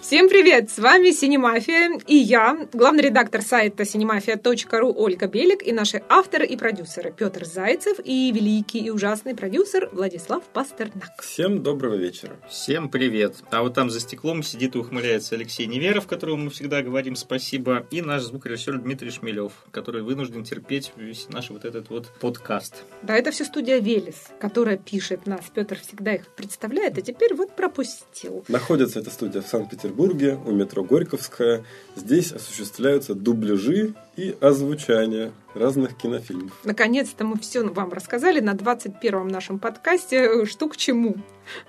Всем привет! С вами Синемафия и я, главный редактор сайта cinemafia.ru Ольга Белик и наши авторы и продюсеры Петр Зайцев и великий и ужасный продюсер Владислав Пастернак. Всем доброго вечера. Всем привет. А вот там за стеклом сидит и ухмыляется Алексей Неверов, которому мы всегда говорим спасибо, и наш звукорежиссер Дмитрий Шмелев, который вынужден терпеть весь наш вот этот вот подкаст. Да, это все студия Велес, которая пишет нас. Петр всегда их представляет, а теперь вот пропустил. Находится эта студия в Санкт-Петербурге Петербурге у метро Горьковская. Здесь осуществляются дубляжи и озвучание разных кинофильмов. Наконец-то мы все вам рассказали на 21-м нашем подкасте «Что к чему».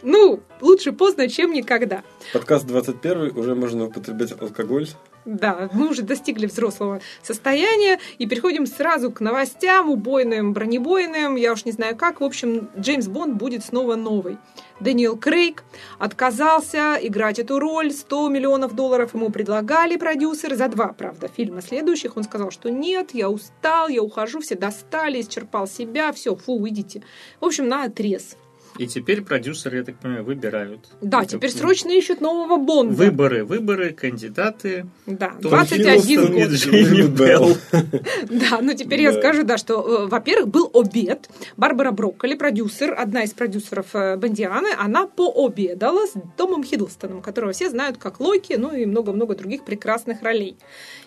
Ну, лучше поздно, чем никогда. Подкаст 21 уже можно употреблять алкоголь. Да, мы уже достигли взрослого состояния и переходим сразу к новостям, убойным, бронебойным, я уж не знаю как. В общем, Джеймс Бонд будет снова новый. Дэниел Крейг отказался играть эту роль. 100 миллионов долларов ему предлагали продюсеры за два, правда, фильма следующих. Он сказал, что нет, я устал, я ухожу, все достали, исчерпал себя, все, фу, уйдите. В общем, на отрез. И теперь продюсеры, я так понимаю, выбирают. Да, Это... теперь срочно ищут нового Бонда. Выборы, выборы, кандидаты. Да, 21 год. Да, ну теперь я скажу, да, что, э, во-первых, был обед. Барбара Брокколи, продюсер, одна из продюсеров э, Бондианы, она пообедала с Томом Хиддлстоном, которого все знают как Локи, ну и много-много других прекрасных ролей.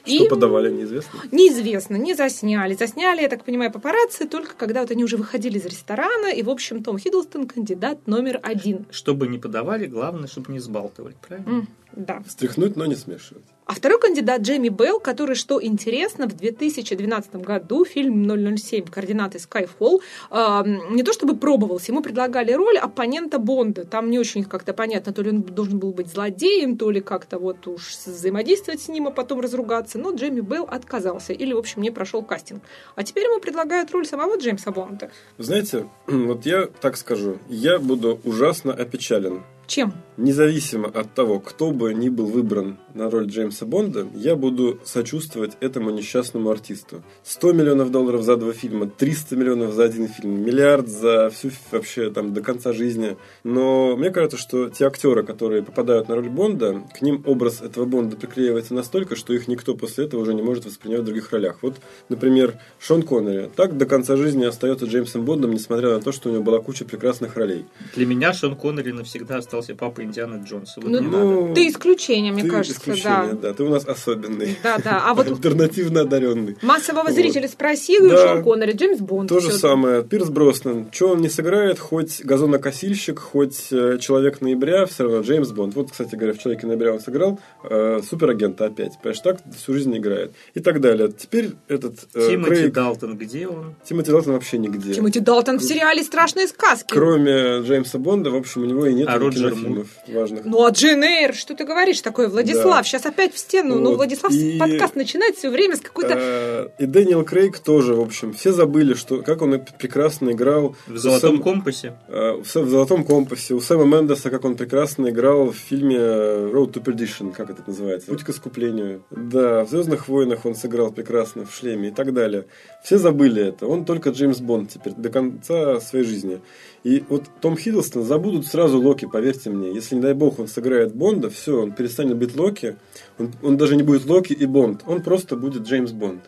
Что и... подавали, неизвестно? Неизвестно, не засняли. Засняли, я так понимаю, папарацци только когда вот они уже выходили из ресторана, и, в общем, Том Хиддлстон кандидат номер один. Чтобы не подавали, главное, чтобы не сбалтывали, правильно? Да. Стряхнуть, но не смешивать. А второй кандидат Джейми Белл, который, что интересно, в 2012 году фильм 007 «Координаты Skyfall» э, не то чтобы пробовался, ему предлагали роль оппонента Бонда. Там не очень как-то понятно, то ли он должен был быть злодеем, то ли как-то вот уж взаимодействовать с ним, а потом разругаться. Но Джейми Белл отказался или, в общем, не прошел кастинг. А теперь ему предлагают роль самого Джеймса Бонда. Знаете, вот я так скажу, я буду ужасно опечален чем? Независимо от того, кто бы ни был выбран на роль Джеймса Бонда, я буду сочувствовать этому несчастному артисту. 100 миллионов долларов за два фильма, 300 миллионов за один фильм, миллиард за всю вообще там до конца жизни. Но мне кажется, что те актеры, которые попадают на роль Бонда, к ним образ этого Бонда приклеивается настолько, что их никто после этого уже не может воспринимать в других ролях. Вот, например, Шон Коннери. Так до конца жизни остается Джеймсом Бондом, несмотря на то, что у него была куча прекрасных ролей. Для меня Шон Коннери навсегда остался остался папа Индиана Джонса. Вот ну, ну, ты исключение, мне ты кажется, исключение, да. да. Ты у нас особенный. Да, да. А вот альтернативно одаренный. Массового вот. зрителя спросил, да. Шон Коннери, Джеймс Бонд. То же самое. Пирс Броснан. Что он не сыграет, хоть газонокосильщик, хоть э, Человек ноября, все равно Джеймс Бонд. Вот, кстати говоря, в Человеке ноября он сыграл э, суперагента опять. Понимаешь, так всю жизнь играет. И так далее. Теперь этот... Э, Тимоти Крейг... Далтон, где он? Тимоти Далтон вообще нигде. Тимоти Далтон в сериале «Страшные сказки». Кроме Джеймса Бонда, в общем, у него и нет а кинофильмов важных. Ну, а Джейн Эйр, что ты говоришь такое, Владислав? Да. Сейчас опять в стену. Ну, вот. Ну, Владислав и... подкаст начинает все время с какой-то... Э, и Дэниел Крейг тоже, в общем, все забыли, что как он прекрасно играл... В «Золотом Сэм... компасе»? Э, в, в «Золотом компасе». У Сэма Мендеса, как он прекрасно играл в фильме «Road to Perdition», как это называется? «Путь к искуплению». Да, в «Звездных войнах» он сыграл прекрасно в «Шлеме» и так далее. Все забыли это. Он только Джеймс Бонд теперь до конца своей жизни. И вот Том Хиддлстон забудут сразу Локи, поверьте мне. Если, не дай бог, он сыграет Бонда, все, он перестанет быть Локи. Он, он даже не будет Локи и Бонд. Он просто будет Джеймс Бонд.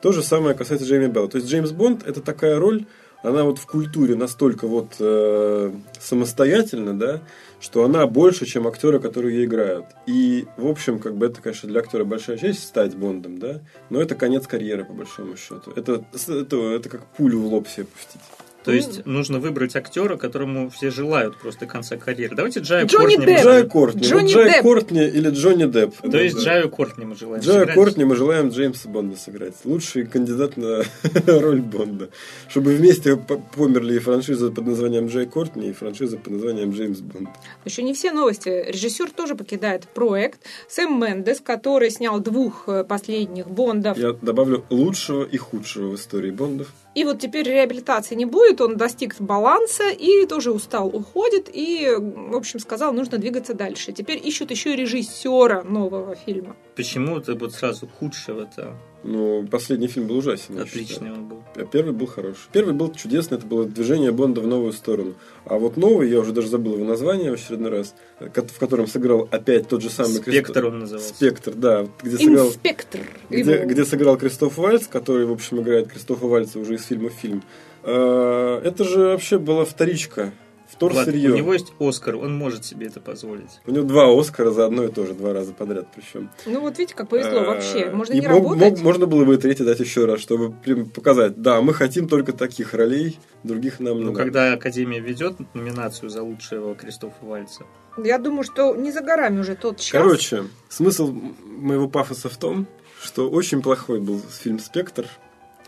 То же самое касается Джейми Белла. То есть Джеймс Бонд это такая роль, она вот в культуре настолько вот э, самостоятельна, да, что она больше, чем актеры, которые ее играют. И, в общем, как бы это, конечно, для актера большая честь стать Бондом, да, но это конец карьеры, по большому счету. Это, это, это как пулю в лоб себе пустить. То есть нужно выбрать актера, которому все желают просто конца карьеры. Давайте Джая Джонни Кортни. Депп. Джая Кортни. Джонни вот Джай Депп. Кортни или Джонни Депп. То да, есть да. Джаю Кортни мы желаем Джаю сыграть. Кортни мы желаем Джеймса Бонда сыграть. Лучший кандидат на роль Бонда. Чтобы вместе померли и франшиза под названием Джай Кортни, и франшиза под названием Джеймс Бонд. Еще не все новости. Режиссер тоже покидает проект. Сэм Мендес, который снял двух э, последних Бондов. Я добавлю лучшего и худшего в истории Бондов. И вот теперь реабилитации не будет, он достиг баланса и тоже устал, уходит, и, в общем, сказал, нужно двигаться дальше. Теперь ищут еще и режиссера нового фильма. Почему это вот сразу худшего-то? Ну, последний фильм был ужасен. Отличный он был. А первый был хороший. Первый был чудесный, это было движение Бонда в новую сторону. А вот новый, я уже даже забыл его название в очередной раз, в котором сыграл опять тот же самый Спектр Кристо- он назывался. Спектр, да, где сыграл, Инспектор. где, его. где сыграл Кристоф Вальц, который, в общем, играет Кристофа Вальца уже из фильма в фильм. Э, Это же вообще была вторичка, Влад, вторсырье. у него есть Оскар, он может себе это позволить. У него два Оскара за одно и то же, два раза подряд причем. Ну вот видите, как повезло вообще. Можно Э, И не мог- работать. мог- можно было бы и третий дать еще раз, чтобы прям показать, да, мы хотим только таких ролей, других нам Ну, когда Академия ведет номинацию за лучшего Кристофа Вальца, Я думаю, что не за горами уже тот час. Короче, смысл моего пафоса в том, что очень плохой был фильм «Спектр»,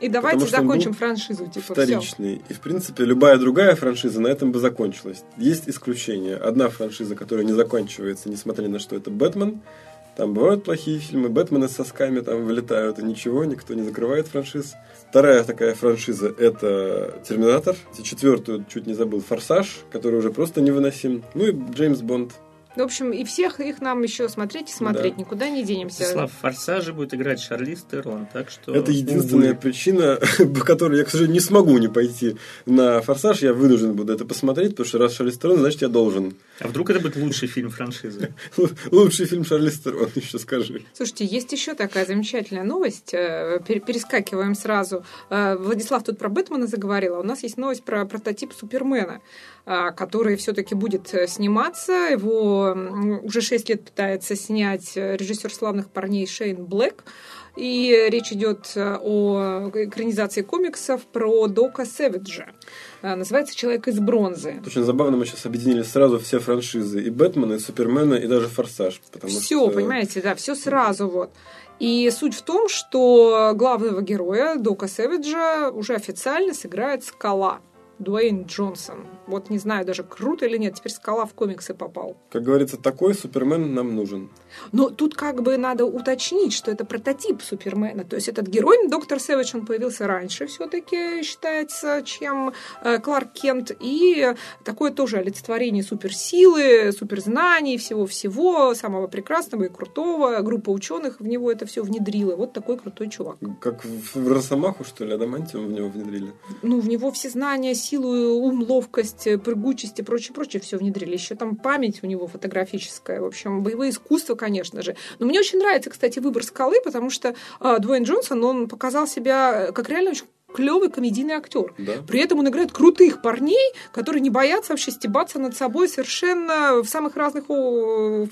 И давайте он закончим франшизу. Типа, все. вторичный. И, в принципе, любая другая франшиза на этом бы закончилась. Есть исключение. Одна франшиза, которая не заканчивается, несмотря на что, это «Бэтмен». Там бывают плохие фильмы, Бэтмены с сосками там вылетают, и ничего, никто не закрывает франшиз. Вторая такая франшиза – это «Терминатор». Четвертую, чуть не забыл, «Форсаж», который уже просто невыносим. Ну и «Джеймс Бонд». В общем, и всех их нам еще смотреть и смотреть. Да. Никуда не денемся. Слав, «Форсаже» будет играть Шарлиз Терон, так что... Это единственная увы. причина, по которой я, к сожалению, не смогу не пойти на «Форсаж». Я вынужден буду это посмотреть, потому что раз Шарлиз Терон, значит, я должен. А вдруг это будет лучший фильм франшизы? Лучший фильм Шарлиз Терон, еще скажи. Слушайте, есть еще такая замечательная новость. Э, пере- Перескакиваем сразу. Э, Владислав тут про Бэтмена заговорил, а у нас есть новость про прототип Супермена, а, который все-таки будет э, сниматься. Его уже 6 лет пытается снять режиссер славных парней Шейн Блэк. И речь идет э, о экранизации комиксов про Дока Сэвиджа. Э, Называется «Человек из бронзы». Очень забавно, мы сейчас объединили сразу все франшизы. И Бэтмена, и Супермена, и даже Форсаж. Все, что... понимаете, да, все сразу вот. И суть в том, что главного героя Дока Сэвиджа уже официально сыграет Скала. Дуэйн Джонсон. Вот не знаю даже, круто или нет, теперь Скала в комиксы попал. Как говорится, такой Супермен нам нужен. Но тут как бы надо уточнить, что это прототип Супермена. То есть этот герой, доктор Сэвидж, он появился раньше все-таки, считается, чем э, Кларк Кент. И такое тоже олицетворение суперсилы, суперзнаний, всего-всего, самого прекрасного и крутого. Группа ученых в него это все внедрила. Вот такой крутой чувак. Как в в Росомаху, что ли, Адамантиум в него внедрили. Ну, в него все знания, силу, ум, ловкость, прыгучесть и прочее, прочее все внедрили. Еще там память у него фотографическая. В общем, боевые искусства, конечно же. Но мне очень нравится, кстати, выбор скалы, потому что э, Дуэйн Джонсон, он показал себя как реально очень клевый комедийный актер. Да? При этом он играет крутых парней, которые не боятся вообще стебаться над собой совершенно в самых разных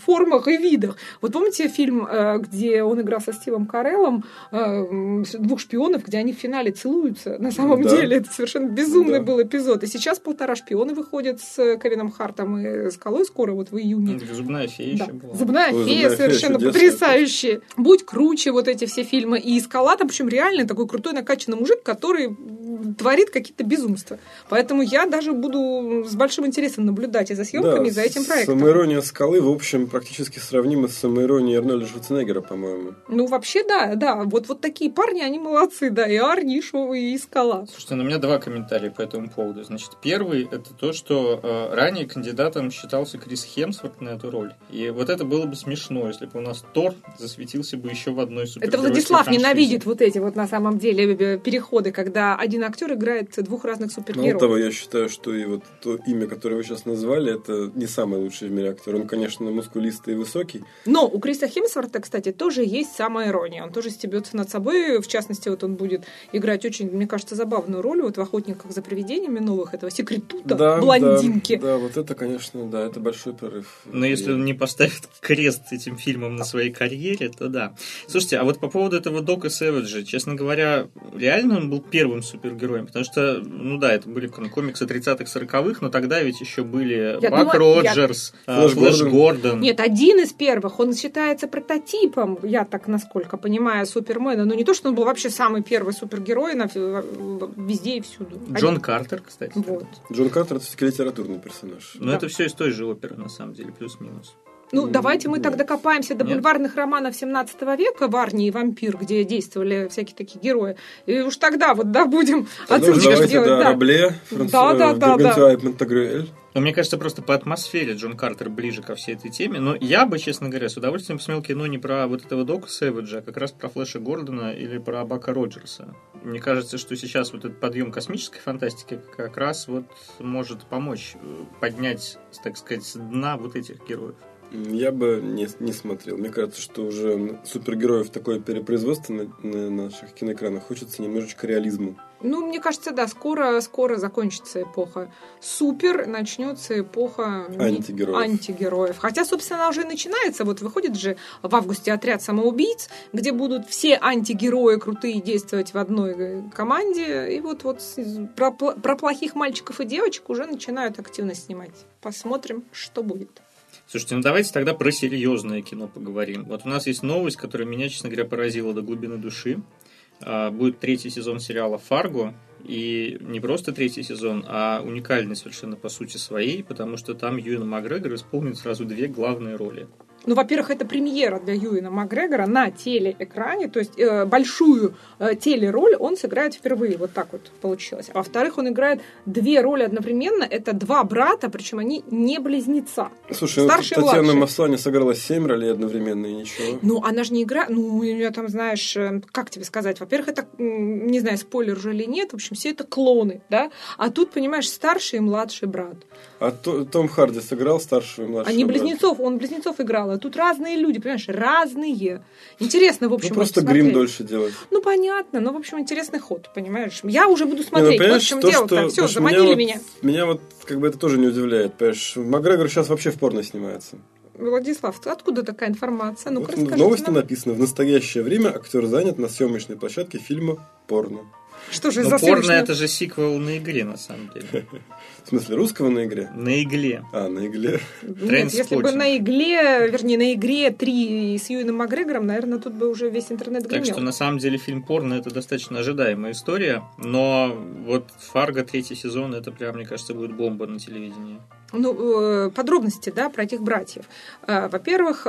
формах и видах. Вот помните фильм, э, где он играл со Стивом Кареллом, э, двух шпионов, где они в финале целуются? На самом Да. деле это совершенно безумный Да. был эпизод. И сейчас полтора шпиона выходят с Кевином Хартом и Скалой скоро, вот в июне. Зубная фея Да. еще была. Зубная Ой, фея «Зубная фея» совершенно чудесная. потрясающая. Будь круче вот эти все фильмы. И Скала там, причем реально такой крутой накачанный мужик, который м, творит какие-то безумства. Поэтому я даже буду с большим интересом наблюдать и за съемками, и за этим проектом. Самоирония скалы, в общем, практически шравнима с самоиронией Арнольда Шварценеггера, по-моему. Ну, вообще, да, да. Вот, вот такие парни, они молодцы, да. И Арни, и Шоу, и Скала. Слушайте, ну, у меня два комментария по этому поводу. Значит, первый это то, что э, ранее кандидатом считался Крис Хемсворт на эту роль. И вот это было бы смешно, если бы у нас Тор засветился бы еще в одной супер. Это Владислав ненавидит вот эти вот на самом деле переходы, когда один актер играет двух разных Мало супергероев. того, я считаю, что и вот то имя, которое вы сейчас назвали, это не самый лучший в мире актер. Он, конечно, мускулистый и высокий. Но у Криса Хемсворта, кстати, тоже есть самая ирония. Он тоже стебется над собой. В частности, вот он будет играть очень, мне кажется, забавную роль вот в «Охотниках за привидениями» новых, этого секретута, блондинки. Да, да, вот это, конечно, да, это большой прорыв. Но если он не поставит крест этим фильмом на своей карьере, то да. Слушайте, а вот по поводу этого Дока Сэвиджа, честно говоря, реально он был первым супергероем, потому что, ну да, это были ком- комиксы 30-х, 40-х, но тогда ведь еще были Я Бак думаю, я- Роджерс, а, Флэш Флэш Гордон. Гордон. Нет, один из первых. Он считается прототипом, я так насколько понимаю, Супермена. Но не то, что он был вообще самый первый супергерой на, везде и всюду. Джон Один. Картер, кстати. Вот. Джон Картер это все-таки литературный персонаж. Но Да. это все из той же оперы, на самом деле, плюс-минус. Ну, давайте мы нет. тогда копаемся до Нет? бульварных романов 17 века «Варни и вампир», где действовали всякие такие герои. И уж тогда вот, да, будем отсылочки давайте, делать. да, да. Рабле, Франц... Да, да, э, да, да. Но мне кажется, просто по атмосфере Джон Картер ближе ко всей этой теме. Но я бы, честно говоря, с удовольствием посмотрел кино не про вот этого Дока Сэвиджа, а как раз про Флэша Гордона или про Бака Роджерса. Мне кажется, что сейчас вот этот подъем космической фантастики как раз вот может помочь э, поднять, так сказать, с дна вот этих героев. Я бы не, не смотрел. Мне кажется, что уже супергероев такое перепроизводство на, на наших киноэкранах хочется немножечко реализму. Ну, мне кажется, да, скоро, скоро закончится эпоха супер, начнется эпоха антигероев. антигероев. Хотя, собственно, она уже начинается. Вот выходит же в августе отряд самоубийц, где будут все антигерои крутые действовать в одной э, команде. И вот, вот про, про плохих мальчиков и девочек уже начинают активно снимать. Посмотрим, что будет. Слушайте, ну давайте тогда про серьезное кино поговорим. Вот у нас есть новость, которая меня, честно говоря, поразила до глубины души. А, будет третий сезон сериала «Фарго», и не просто третий сезон, а уникальный совершенно по сути своей, потому что там Юэн Макгрегор исполнит сразу две главные роли. Ну, во-первых, это премьера для Юина Макгрегора на телеэкране, то есть э, большую э, телероль он сыграет впервые, вот так вот получилось. А во-вторых, он играет две роли одновременно, это два брата, причем они не близнеца. Слушай, ну, Старший ну, Татьяна Маслани сыграла семь ролей одновременно и ничего. Ну, она же не играет, ну, у нее там, знаешь, э, как тебе сказать, во-первых, это, не знаю, спойлер уже или нет, в общем, все это клоны, да, а тут, понимаешь, старший и младший брат. А Том Харди сыграл старшего и младшего Они близнецов, он близнецов играл, а тут разные люди, понимаешь, разные. Интересно, в общем, Ну, просто грим дольше делать. Ну, понятно, но, в общем, интересный ход, понимаешь. Я уже буду смотреть, Не, ну, вот в чем то, дело-то. Все, заманили меня. Вот, меня вот как бы это тоже не удивляет, понимаешь. Макгрегор сейчас вообще в порно снимается. Владислав, откуда такая информация? Ну-ка, вот в новости нам. написано, в настоящее время актер занят на съемочной площадке фильма «Порно». Что же Но за порно это же сиквел на игре, на самом деле. В смысле, русского на игре? На игле. А, на игле. Нет, если бы на игле, вернее, на игре 3 с Юином Макгрегором, наверное, тут бы уже весь интернет гремел. Так что, на самом деле, фильм порно это достаточно ожидаемая история, но вот Фарго третий сезон, это прям, мне кажется, будет бомба на телевидении ну, подробности да, про этих братьев. Во-первых,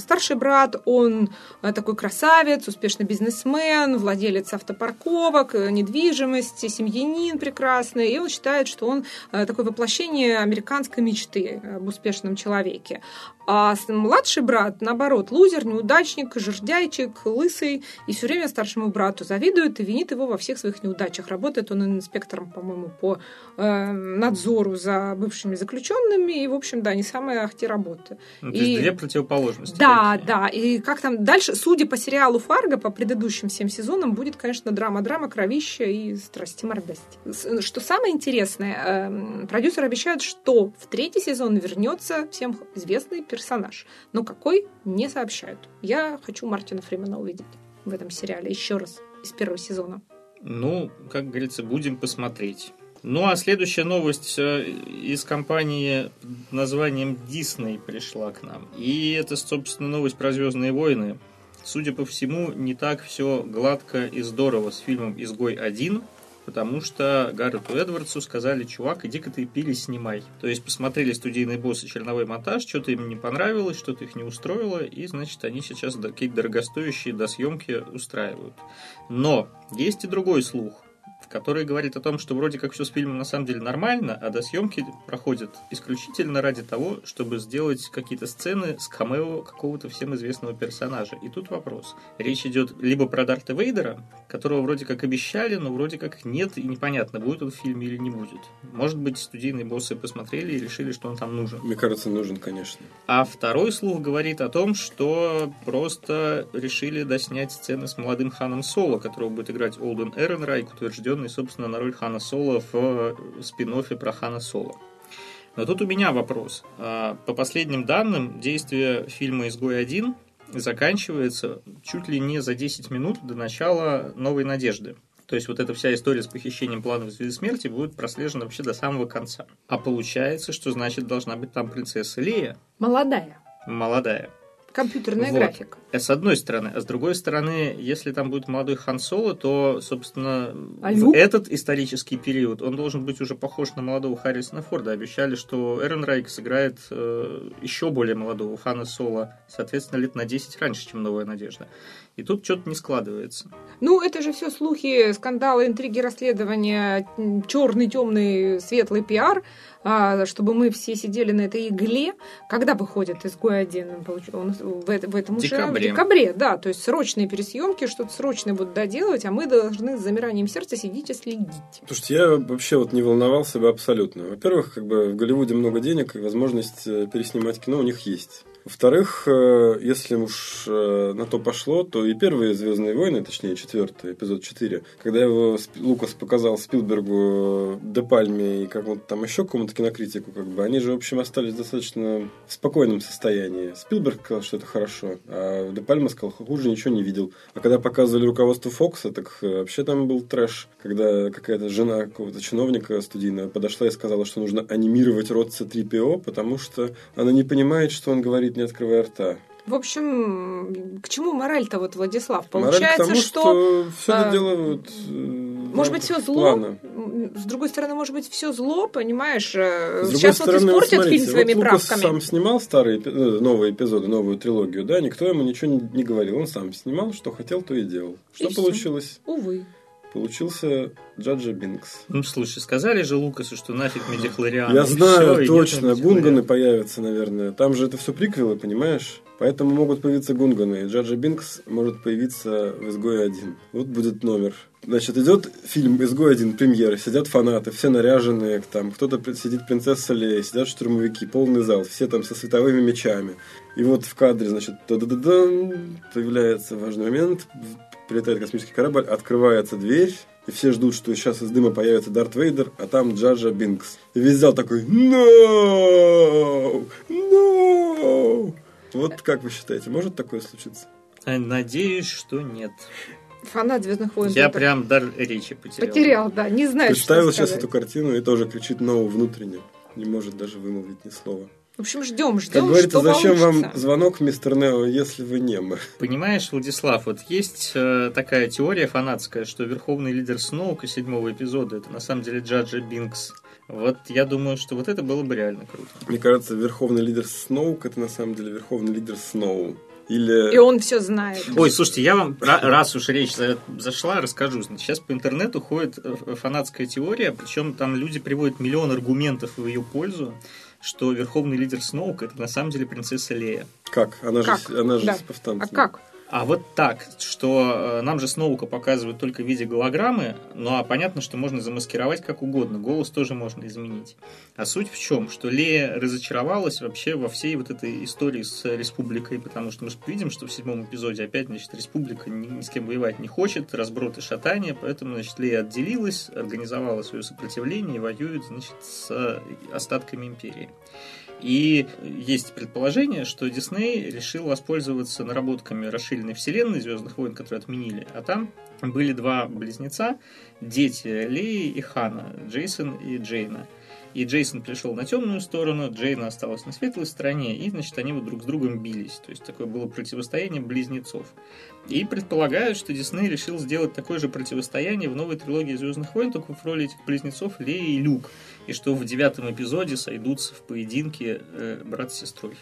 старший брат, он такой красавец, успешный бизнесмен, владелец автопарковок, недвижимости, семьянин прекрасный, и он считает, что он такое воплощение американской мечты об успешном человеке. А младший брат, наоборот, лузер, неудачник, жердяйчик, лысый, и все время старшему брату завидует и винит его во всех своих неудачах. Работает он инспектором, по-моему, по э, надзору за бывшими заключенными, и, в общем, да, не самая ахти работа. Ну, то и... есть две противоположности. Да, такие. да, и как там дальше, судя по сериалу «Фарго», по предыдущим всем сезонам, будет, конечно, драма-драма, кровища и страсти мордости. Что самое интересное, э, продюсеры обещают, что в третий сезон вернется всем известный персонаж. Но какой, не сообщают. Я хочу Мартина Фримена увидеть в этом сериале еще раз из первого сезона. Ну, как говорится, будем посмотреть. Ну, а следующая новость э, из компании названием Disney пришла к нам. И это, собственно, новость про Звездные войны. Судя по всему, не так все гладко и здорово с фильмом «Изгой 1», потому что Гаррету Эдвардсу сказали, чувак, иди-ка ты пили снимай. То есть посмотрели студийные боссы черновой монтаж, что-то им не понравилось, что-то их не устроило, и, значит, они сейчас какие-то дорогостоящие досъемки устраивают. Но есть и другой слух который говорит о том, что вроде как все с фильмом на самом деле нормально, а до съемки проходят исключительно ради того, чтобы сделать какие-то сцены с камео какого-то всем известного персонажа. И тут вопрос. Речь идет либо про Дарта Вейдера, которого вроде как обещали, но вроде как нет, и непонятно, будет он в фильме или не будет. Может быть, студийные боссы посмотрели и решили, что он там нужен. Мне кажется, нужен, конечно. А второй слух говорит о том, что просто решили доснять сцены с молодым Ханом Соло, которого будет играть Олден Эренрайк, утвержден заявленный, собственно, на роль Хана Соло в э, спин про Хана Соло. Но тут у меня вопрос. А, по последним данным, действие фильма «Изгой-1» заканчивается чуть ли не за 10 минут до начала «Новой надежды». То есть вот эта вся история с похищением планов Звезды Смерти будет прослежена вообще до самого конца. А получается, что значит должна быть там принцесса Лея. Молодая. Молодая. Компьютерная вот. графика. Э, с одной стороны. А с другой стороны, если там будет молодой Хан Соло, то, собственно, а в этот исторический период он должен быть уже похож на молодого Харрисона Форда. Обещали, что Эрен Райк сыграет э, еще более молодого Хана Соло, соответственно, лет на 10 раньше, чем «Новая надежда». И тут что-то не складывается. Ну, это же все слухи, скандалы, интриги, расследования, черный, темный, светлый пиар. А, чтобы мы все сидели на этой игле. Когда выходит «Изгой один»? Он в, в этом уже Декабре. в декабре, да. То есть срочные пересъемки, что-то срочное будут доделывать, а мы должны с замиранием сердца сидеть и следить. Слушайте, я вообще вот не волновался бы абсолютно. Во-первых, как бы в Голливуде много денег, и возможность э, переснимать кино у них есть. Во-вторых, э, если уж э, на то пошло, то и первые «Звездные войны», точнее, четвертый, эпизод 4, когда его Лукас показал Спилбергу, Де Пальме и какому-то там еще какому-то кинокритику, как бы, они же, в общем, остались достаточно в спокойном состоянии. Спилберг сказал, что это хорошо, а Де Пальма сказал, хуже ничего не видел. А когда показывали руководство Фокса, так э, вообще там был трэш, когда какая-то жена какого-то чиновника студийного подошла и сказала, что нужно анимировать рот C-3PO, потому что она не понимает, что он говорит, не открывая рта. В общем, к чему мораль-то, вот, Владислав? Мораль Получается, к тому, что... все а, это дело вот, э, Может быть, все зло. плана. С другой стороны, может быть, все зло, понимаешь? э, С Сейчас вот стороны, вот испортят смотрите, фильм своими вот правками. сам снимал старые э, новые эпизоды, новую трилогию, да, никто ему ничего не, говорил. Он сам снимал, что хотел, то и делал. Что И получилось? Увы. Получился Джаджа Бинкс. Ну, слушай, сказали же Лукасу, что нафиг Медихлориан. Я знаю, всё, и точно, гунганы появятся, наверное. Там же это все приквелы, понимаешь? Поэтому могут появиться гунганы. И Джаджа Бинкс может появиться в «Изгое один». Вот будет номер. Значит, идет фильм «Изгой один», премьера, сидят фанаты, все наряженные, там кто-то сидит принцесса Лея, сидят штурмовики, полный зал, все там со световыми мечами. И вот в кадре, значит, появляется важный момент, прилетает космический корабль, открывается дверь, и все ждут, что сейчас из дыма появится Дарт Вейдер, а там Джаджа Бинкс. И весь зал такой «No! No!» Вот как вы считаете, может такое случиться? А, Надеюсь, что нет. Фанат Звездных войн. Я это прям дар речи потерял. потерял, да, не знаю, Представил что сейчас эту картину и тоже кричит «No» внутренне. Не может даже вымолвить ни слова. В общем, ждем, Как ждем, говорится, что зачем вам получится. звонок, мистер Нео, если вы немы? Понимаешь, Владислав, вот есть э, такая теория фанатская, что верховный лидер Сноука седьмого эпизода это на самом деле Джаджа Бинкс. Вот я думаю, что вот это было бы реально круто. Мне кажется, верховный лидер Сноук это на самом деле верховный лидер Сноу. Или... И он все знает. Ой, слушайте, я вам, ра- раз уж речь за- зашла, расскажу. Значит, сейчас по интернету ходит э, фанатская теория, причем там люди приводят миллион аргументов в ее пользу, что верховный лидер Сноук это на самом деле принцесса Лея. Как? Она Как? же, она же Да. с повстанцами. А как? А вот так, что э, нам же Сноука показывают только в виде голограммы, ну а понятно, что можно замаскировать как угодно, голос тоже можно изменить. А суть в чем? Что Лея разочаровалась вообще во всей вот этой истории с республикой, потому что мы же видим, что в седьмом эпизоде опять, значит, республика ни, ни с кем воевать не хочет, разброд и шатание, поэтому, значит, Лея отделилась, организовала свое сопротивление и воюет, значит, с э, остатками империи. И есть предположение, что Дисней решил воспользоваться наработками расширенной вселенной Звездных войн, которые отменили. А там были два близнеца, дети Леи и Хана, Джейсон и Джейна. И Джейсон пришел на темную сторону, Джейна осталась на светлой стороне, и, значит, они вот друг с другом бились. То есть такое было противостояние близнецов. И предполагают, что Дисней решил сделать такое же противостояние в новой трилогии Звездных войн, только в роли этих близнецов Лея и Люк. И что в девятом эпизоде сойдутся в поединке э, брат с сестрой.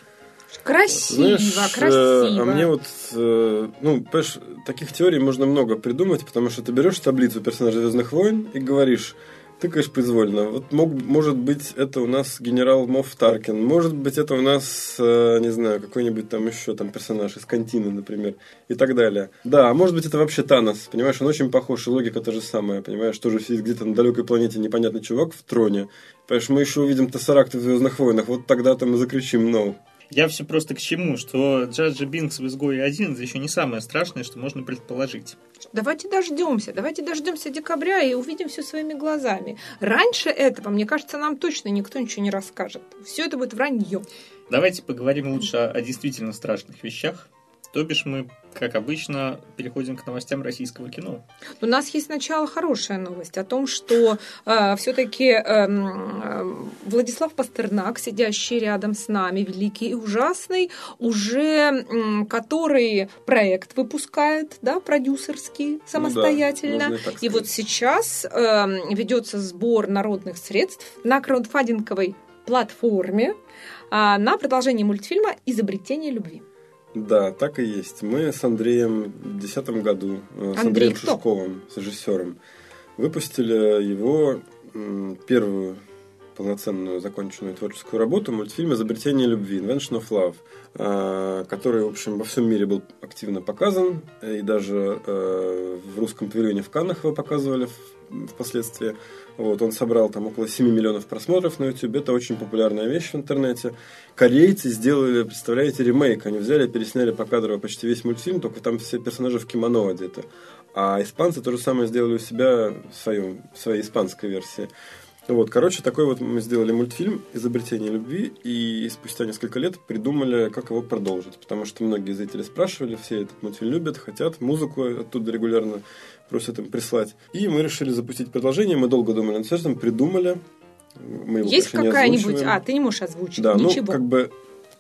Красиво, Знаешь, красиво. э, а мне вот, э, ну, понимаешь, таких теорий можно много придумать, потому что ты берешь таблицу персонажей Звездных войн и говоришь, тыкаешь произвольно. Вот мог, может быть, это у нас генерал Мофф Таркин, может быть, это у нас, э, не знаю, какой-нибудь там еще там персонаж из Кантины, например, и так далее. Да, а может быть, это вообще Танос, понимаешь, он очень похож, и логика та же самая, понимаешь, тоже сидит где-то на далекой планете непонятный чувак в троне. Понимаешь, мы еще увидим Тессеракта в Звездных войнах, вот тогда-то мы закричим «No». Я все просто к чему, что Джаджа Бинкс в «Изгое один» это еще не самое страшное, что можно предположить. Давайте дождемся, давайте дождемся декабря и увидим все своими глазами. Раньше этого, мне кажется, нам точно никто ничего не расскажет. Все это будет вранье. Давайте поговорим лучше о, о действительно страшных вещах. То бишь мы, как обычно, переходим к новостям российского кино. У нас есть сначала хорошая новость о том, что все-таки Владислав Пастернак, сидящий рядом с нами, великий и ужасный, уже м, который проект выпускает, да, продюсерский, самостоятельно. Ну да, можно и так И вот сейчас э, ведется сбор народных средств на краудфандинговой платформе а, на продолжение мультфильма «Изобретение любви». Да, так и есть. Мы с Андреем в 2010 году, э, с Андрей Андреем кто? Шишковым, с режиссером, выпустили его первую полноценную законченную творческую работу, мультфильм «Изобретение любви» Invention of Love, э, который, в общем, во всем мире был активно показан, и даже э, в русском павильоне в Каннах его показывали впоследствии. Вот, он собрал там около 7 миллионов просмотров на YouTube. Это очень популярная вещь в интернете. Корейцы сделали, представляете, ремейк. Они взяли, пересняли по кадрово почти весь мультфильм, только там все персонажи в кимоно одеты. А испанцы то же самое сделали у себя в, своем, в своей испанской версии. Вот, короче, такой вот мы сделали мультфильм «Изобретение любви», и спустя несколько лет придумали, как его продолжить. Потому что многие зрители спрашивали, все этот мультфильм любят, хотят, музыку оттуда регулярно просят им прислать. И мы решили запустить продолжение, мы долго думали над этим, придумали. Мы его, Есть какая-нибудь... А, ты не можешь озвучить, да, ну, ничего. ну, как бы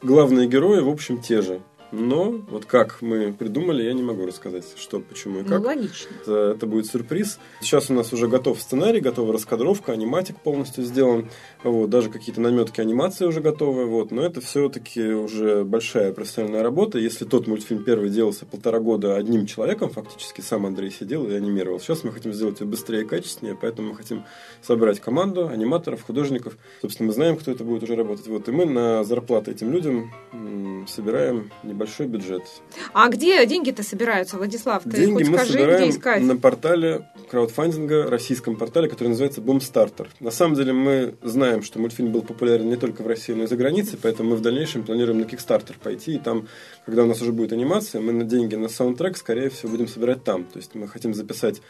главные герои, в общем, те же. Но вот как мы придумали, я не могу рассказать, что, почему и как. Ну, логично. Это, это будет сюрприз. Сейчас у нас уже готов сценарий, готова раскадровка, аниматик полностью сделан. Вот, даже какие-то наметки анимации уже готовы. Вот, но это все-таки уже большая профессиональная работа. Если тот мультфильм первый делался полтора года одним человеком, фактически сам Андрей сидел и анимировал. Сейчас мы хотим сделать его быстрее и качественнее, поэтому мы хотим собрать команду аниматоров, художников. Собственно, мы знаем, кто это будет уже работать. Вот, и мы на зарплаты этим людям собираем небольшой бюджет. А где деньги-то собираются, Владислав? Ты Деньги хоть мы скажи, собираем где искать? на портале краудфандинга, российском портале, который называется Boomstarter. На самом деле мы знаем, что мультфильм был популярен не только в России, но и за границей, поэтому мы в дальнейшем планируем на Kickstarter пойти, и там, когда у нас уже будет анимация, мы на деньги на саундтрек, скорее всего, будем собирать там. То есть мы хотим записать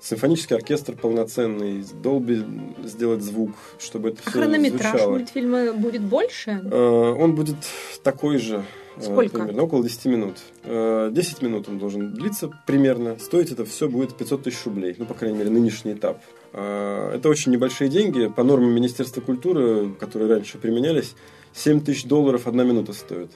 симфонический оркестр полноценный, Долби сделать звук, чтобы это а все хронометраж звучало. мультфильма будет больше? Э, Он будет такой же. Э, Сколько? Примерно около 10 минут. Э, 10 минут он должен длиться примерно. Стоить это все будет 500 тысяч рублей. Ну, по крайней мере, нынешний этап. Э, Это очень небольшие деньги. По нормам Министерства культуры, которые раньше применялись, 7 тысяч долларов одна минута стоит.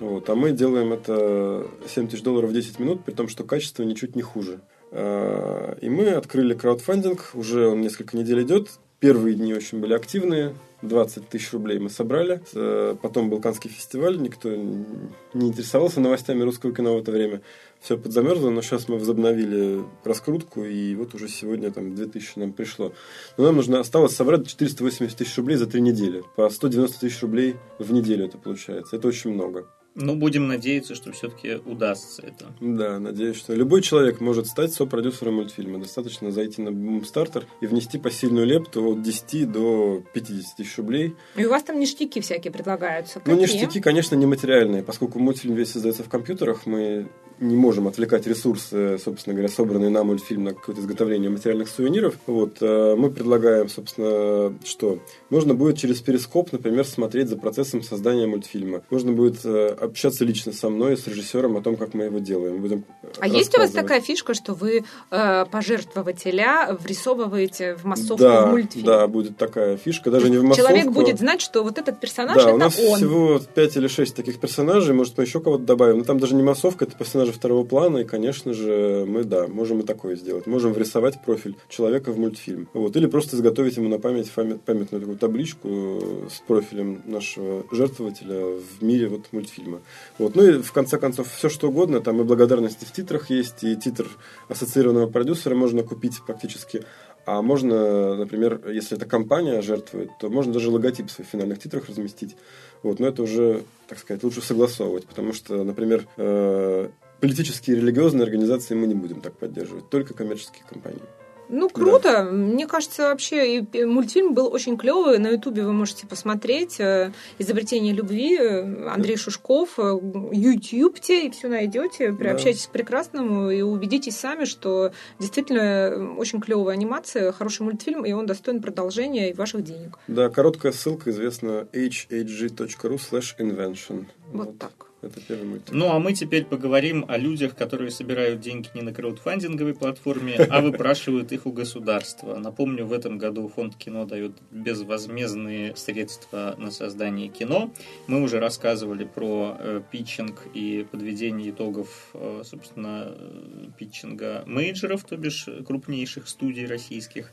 Вот. А мы делаем это 7 тысяч долларов в 10 минут, при том, что качество ничуть не хуже. Э, И мы открыли краудфандинг, уже он несколько недель идет. Первые дни очень были активные, 20 тысяч рублей мы собрали. Э, Потом был Канский фестиваль, никто не интересовался новостями русского кино в это время. Все подзамерзло, но сейчас мы возобновили раскрутку, и вот уже сегодня там 2000 нам пришло. Но нам нужно осталось собрать 480 тысяч рублей за три недели. По 190 тысяч рублей в неделю это получается. Это очень много. Ну, будем надеяться, что все-таки удастся это. Да, надеюсь, что любой человек может стать сопродюсером мультфильма. Достаточно зайти на Boomstarter и внести посильную лепту от 10 до 50 тысяч рублей. И у вас там ништяки всякие предлагаются. Ну, Какие? ништяки, конечно, нематериальные, поскольку мультфильм весь создается в компьютерах, мы не можем отвлекать ресурсы, собственно говоря, собранные на мультфильм на какое-то изготовление материальных сувениров. Вот, э, мы предлагаем, собственно, что можно будет через перископ, например, смотреть за процессом создания мультфильма. Можно будет э, общаться лично со мной, с режиссером о том, как мы его делаем. Будем А есть у вас такая фишка, что вы э, пожертвователя врисовываете в массовку да, в мультфильм? да, будет такая фишка, даже не в массовку. Человек будет знать, что вот этот персонаж Да, это у нас он. всего 5 или 6 таких персонажей, может, мы еще кого-то добавим. Но там даже не массовка, это персонажи второго плана, и, конечно же, мы, да, можем и такое сделать. Можем врисовать профиль человека в мультфильм. Вот. Или просто изготовить ему на память памят- памятную такую табличку э, с профилем нашего жертвователя в мире вот мультфильма. Вот. Ну и, в конце концов, все что угодно. Там и благодарности в титрах есть, и титр ассоциированного продюсера можно купить практически. А можно, например, если эта компания жертвует, то можно даже логотип в своих финальных титрах разместить. Вот, но это уже, так сказать, лучше согласовывать, потому что, например, э, политические и религиозные организации мы не будем так поддерживать, только коммерческие компании. Ну, круто. Мне кажется, вообще и мультфильм был очень клевый. На Ютубе вы можете посмотреть э, «Изобретение любви» э, Андрей Шушков. э, Ютубьте и все найдете. Приобщайтесь к прекрасному и убедитесь сами, что действительно очень клевая анимация, хороший мультфильм, и он достоин продолжения и ваших денег. Да, короткая ссылка известна hhg.ru slash invention. Вот так. Это первый мультфильм. Ну, а мы теперь поговорим о людях, которые собирают деньги не на краудфандинговой платформе, а выпрашивают их у государства. Напомню, в этом году фонд кино дает безвозмездные средства на создание кино. Мы уже рассказывали про э, питчинг и подведение итогов, э, собственно, э, питчинга мейджеров, то бишь крупнейших студий российских.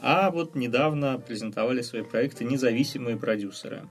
А вот недавно презентовали свои проекты независимые продюсеры.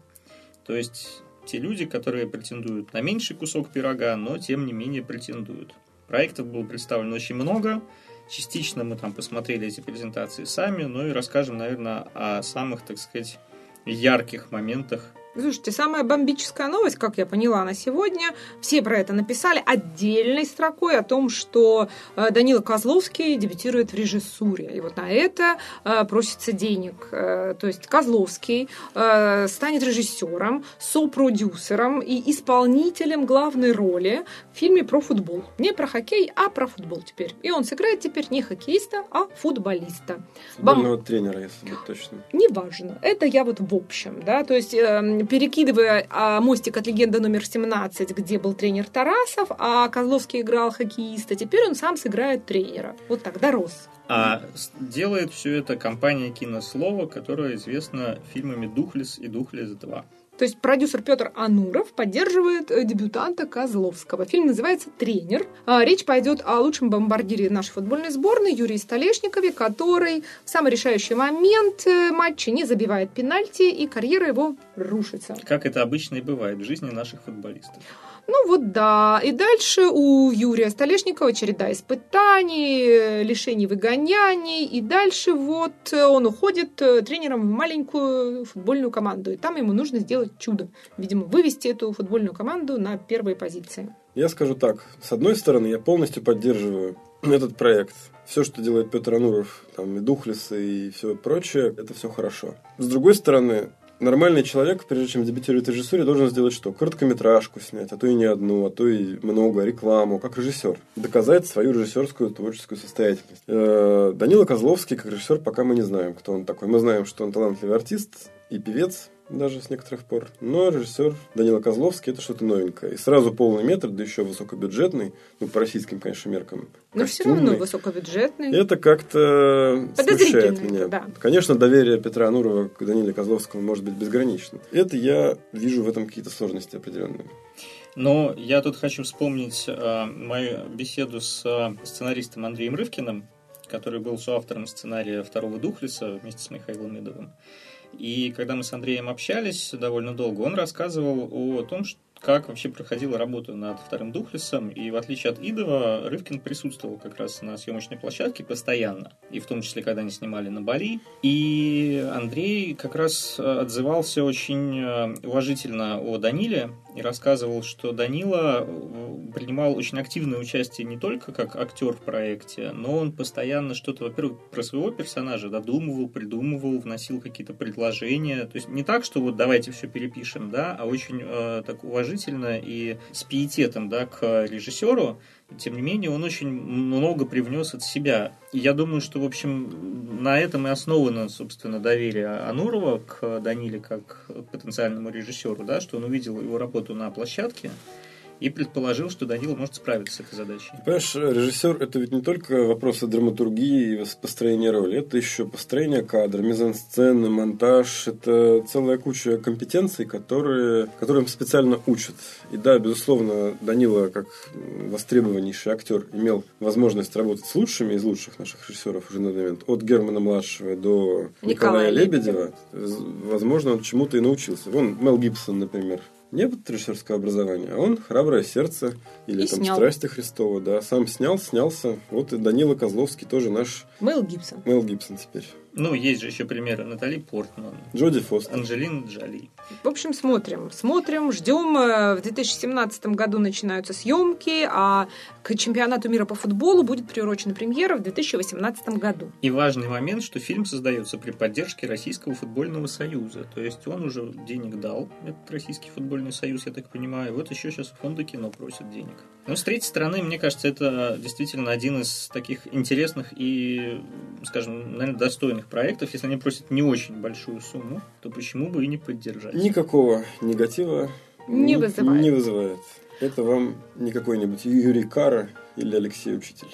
То есть те люди, которые претендуют на меньший кусок пирога, но тем не менее претендуют. Проектов было представлено очень много. Частично мы там посмотрели эти презентации сами, но и расскажем, наверное, о самых, так сказать, ярких моментах Слушайте, самая бомбическая новость, как я поняла на сегодня, все про это написали отдельной строкой о том, что э, Данила Козловский дебютирует в режиссуре. И вот на это э, просится денег. Э, то есть Козловский станет режиссером, сопродюсером и исполнителем главной роли в фильме про футбол. Не про хоккей, а про футбол теперь. И он сыграет теперь не хоккеиста, а футболиста. Футбольного Бом... тренера, если быть точно. Неважно. Это я вот в общем, да, то есть эм, перекидывая а, мостик от легенды номер 17, где был тренер Тарасов, а Козловский играл хоккеиста, теперь он сам сыграет тренера. Вот так, дорос. А делает все это компания Кинослова, которая известна фильмами «Духлес» и «Духлес 2». То есть продюсер Петр Ануров поддерживает э, дебютанта Козловского. Фильм называется «Тренер». А, речь пойдет о лучшем бомбардире нашей футбольной сборной Юрии Столешникове, который в самый решающий момент э, матча не забивает пенальти, и карьера его рушится. Как это обычно и бывает в жизни наших футболистов. Ну вот да. И дальше у Юрия Столешникова череда испытаний, лишений выгоняний. И дальше вот он уходит тренером в маленькую футбольную команду. И там ему нужно сделать чудо. Видимо, вывести эту футбольную команду на первые позиции. Я скажу так. С одной стороны, я полностью поддерживаю этот проект. Все, что делает Петр Ануров, там, и Духлес, и все прочее, это все хорошо. С другой стороны, нормальный человек, прежде чем дебютировать в режиссуре, должен сделать что? Короткометражку снять, а то и не одну, а то и много, рекламу, как режиссер. Доказать свою режиссерскую творческую состоятельность. Э, Данила Козловский, как режиссер, пока мы не знаем, кто он такой. Мы знаем, что он талантливый артист и певец, даже с некоторых пор. Но режиссер Данила Козловский это что-то новенькое. И сразу полный метр, да еще высокобюджетный, ну, по российским, конечно, меркам. Но все равно высокобюджетный. Это как-то смущает меня. Да. Конечно, доверие Петра Анурова к Даниле Козловскому может быть безгранично. Это я вижу в этом какие-то сложности определенные. Но я тут хочу вспомнить э, мою беседу с э, сценаристом Андреем Рывкиным, который был соавтором сценария второго Духлиса вместе с Михаилом Медовым. И когда мы с Андреем общались довольно долго, он рассказывал о том, что как вообще проходила работа над вторым Духлесом, и в отличие от Идова, Рывкин присутствовал как раз на съемочной площадке постоянно, и в том числе, когда они снимали на Бали. И Андрей как раз отзывался очень э, уважительно о Даниле, и рассказывал, что Данила э, принимал очень активное участие не только как актер в проекте, но он постоянно что-то, во-первых, про своего персонажа додумывал, придумывал, вносил какие-то предложения. То есть не так, что вот давайте все перепишем, да, а очень э, так уважительно и с пиететом да, к режиссеру тем не менее, он очень много привнес от себя. Я думаю, что, в общем, на этом и основано, собственно, доверие Анурова к Даниле как потенциальному режиссеру, да, что он увидел его работу на площадке, и предположил, что Данила может справиться с этой задачей. Понимаешь, режиссер это ведь не только вопросы драматургии и построения роли, это еще построение кадра, мизансцены, монтаж, это целая куча компетенций, которые, которым специально учат. И да, безусловно, Данила, как востребованнейший актер, имел возможность работать с лучшими из лучших наших режиссеров уже на данный момент, от Германа Младшего до Николая, Николая Лебедева. Лебедева. Возможно, он чему-то и научился. Вон Мел Гибсон, например не режиссерского образования, а он «Храброе сердце» или и там снял. «Страсти Христова», да, сам снял, снялся. Вот и Данила Козловский тоже наш... Мэл Гибсон. Мэл Гибсон теперь. Ну, есть же еще примеры Натали Портман. Джоди Фостер. Анджелина Джоли. В общем, смотрим. Смотрим, ждем. Э, в 2017 году начинаются съемки, а к чемпионату мира по футболу будет приурочена премьера в 2018 году. И важный момент, что фильм создается при поддержке Российского футбольного союза. То есть он уже денег дал, этот Российский футбольный союз, я так понимаю. Вот еще сейчас фонды кино просят денег. Но с третьей стороны, мне кажется, это действительно один из таких интересных и, скажем, наверное, достойных проектов. Если они просят не очень большую сумму, то почему бы и не поддержать? Никакого негатива не, не вызывает. Не вызывает. Это вам не какой-нибудь Юрий Кара или Алексей Учитель.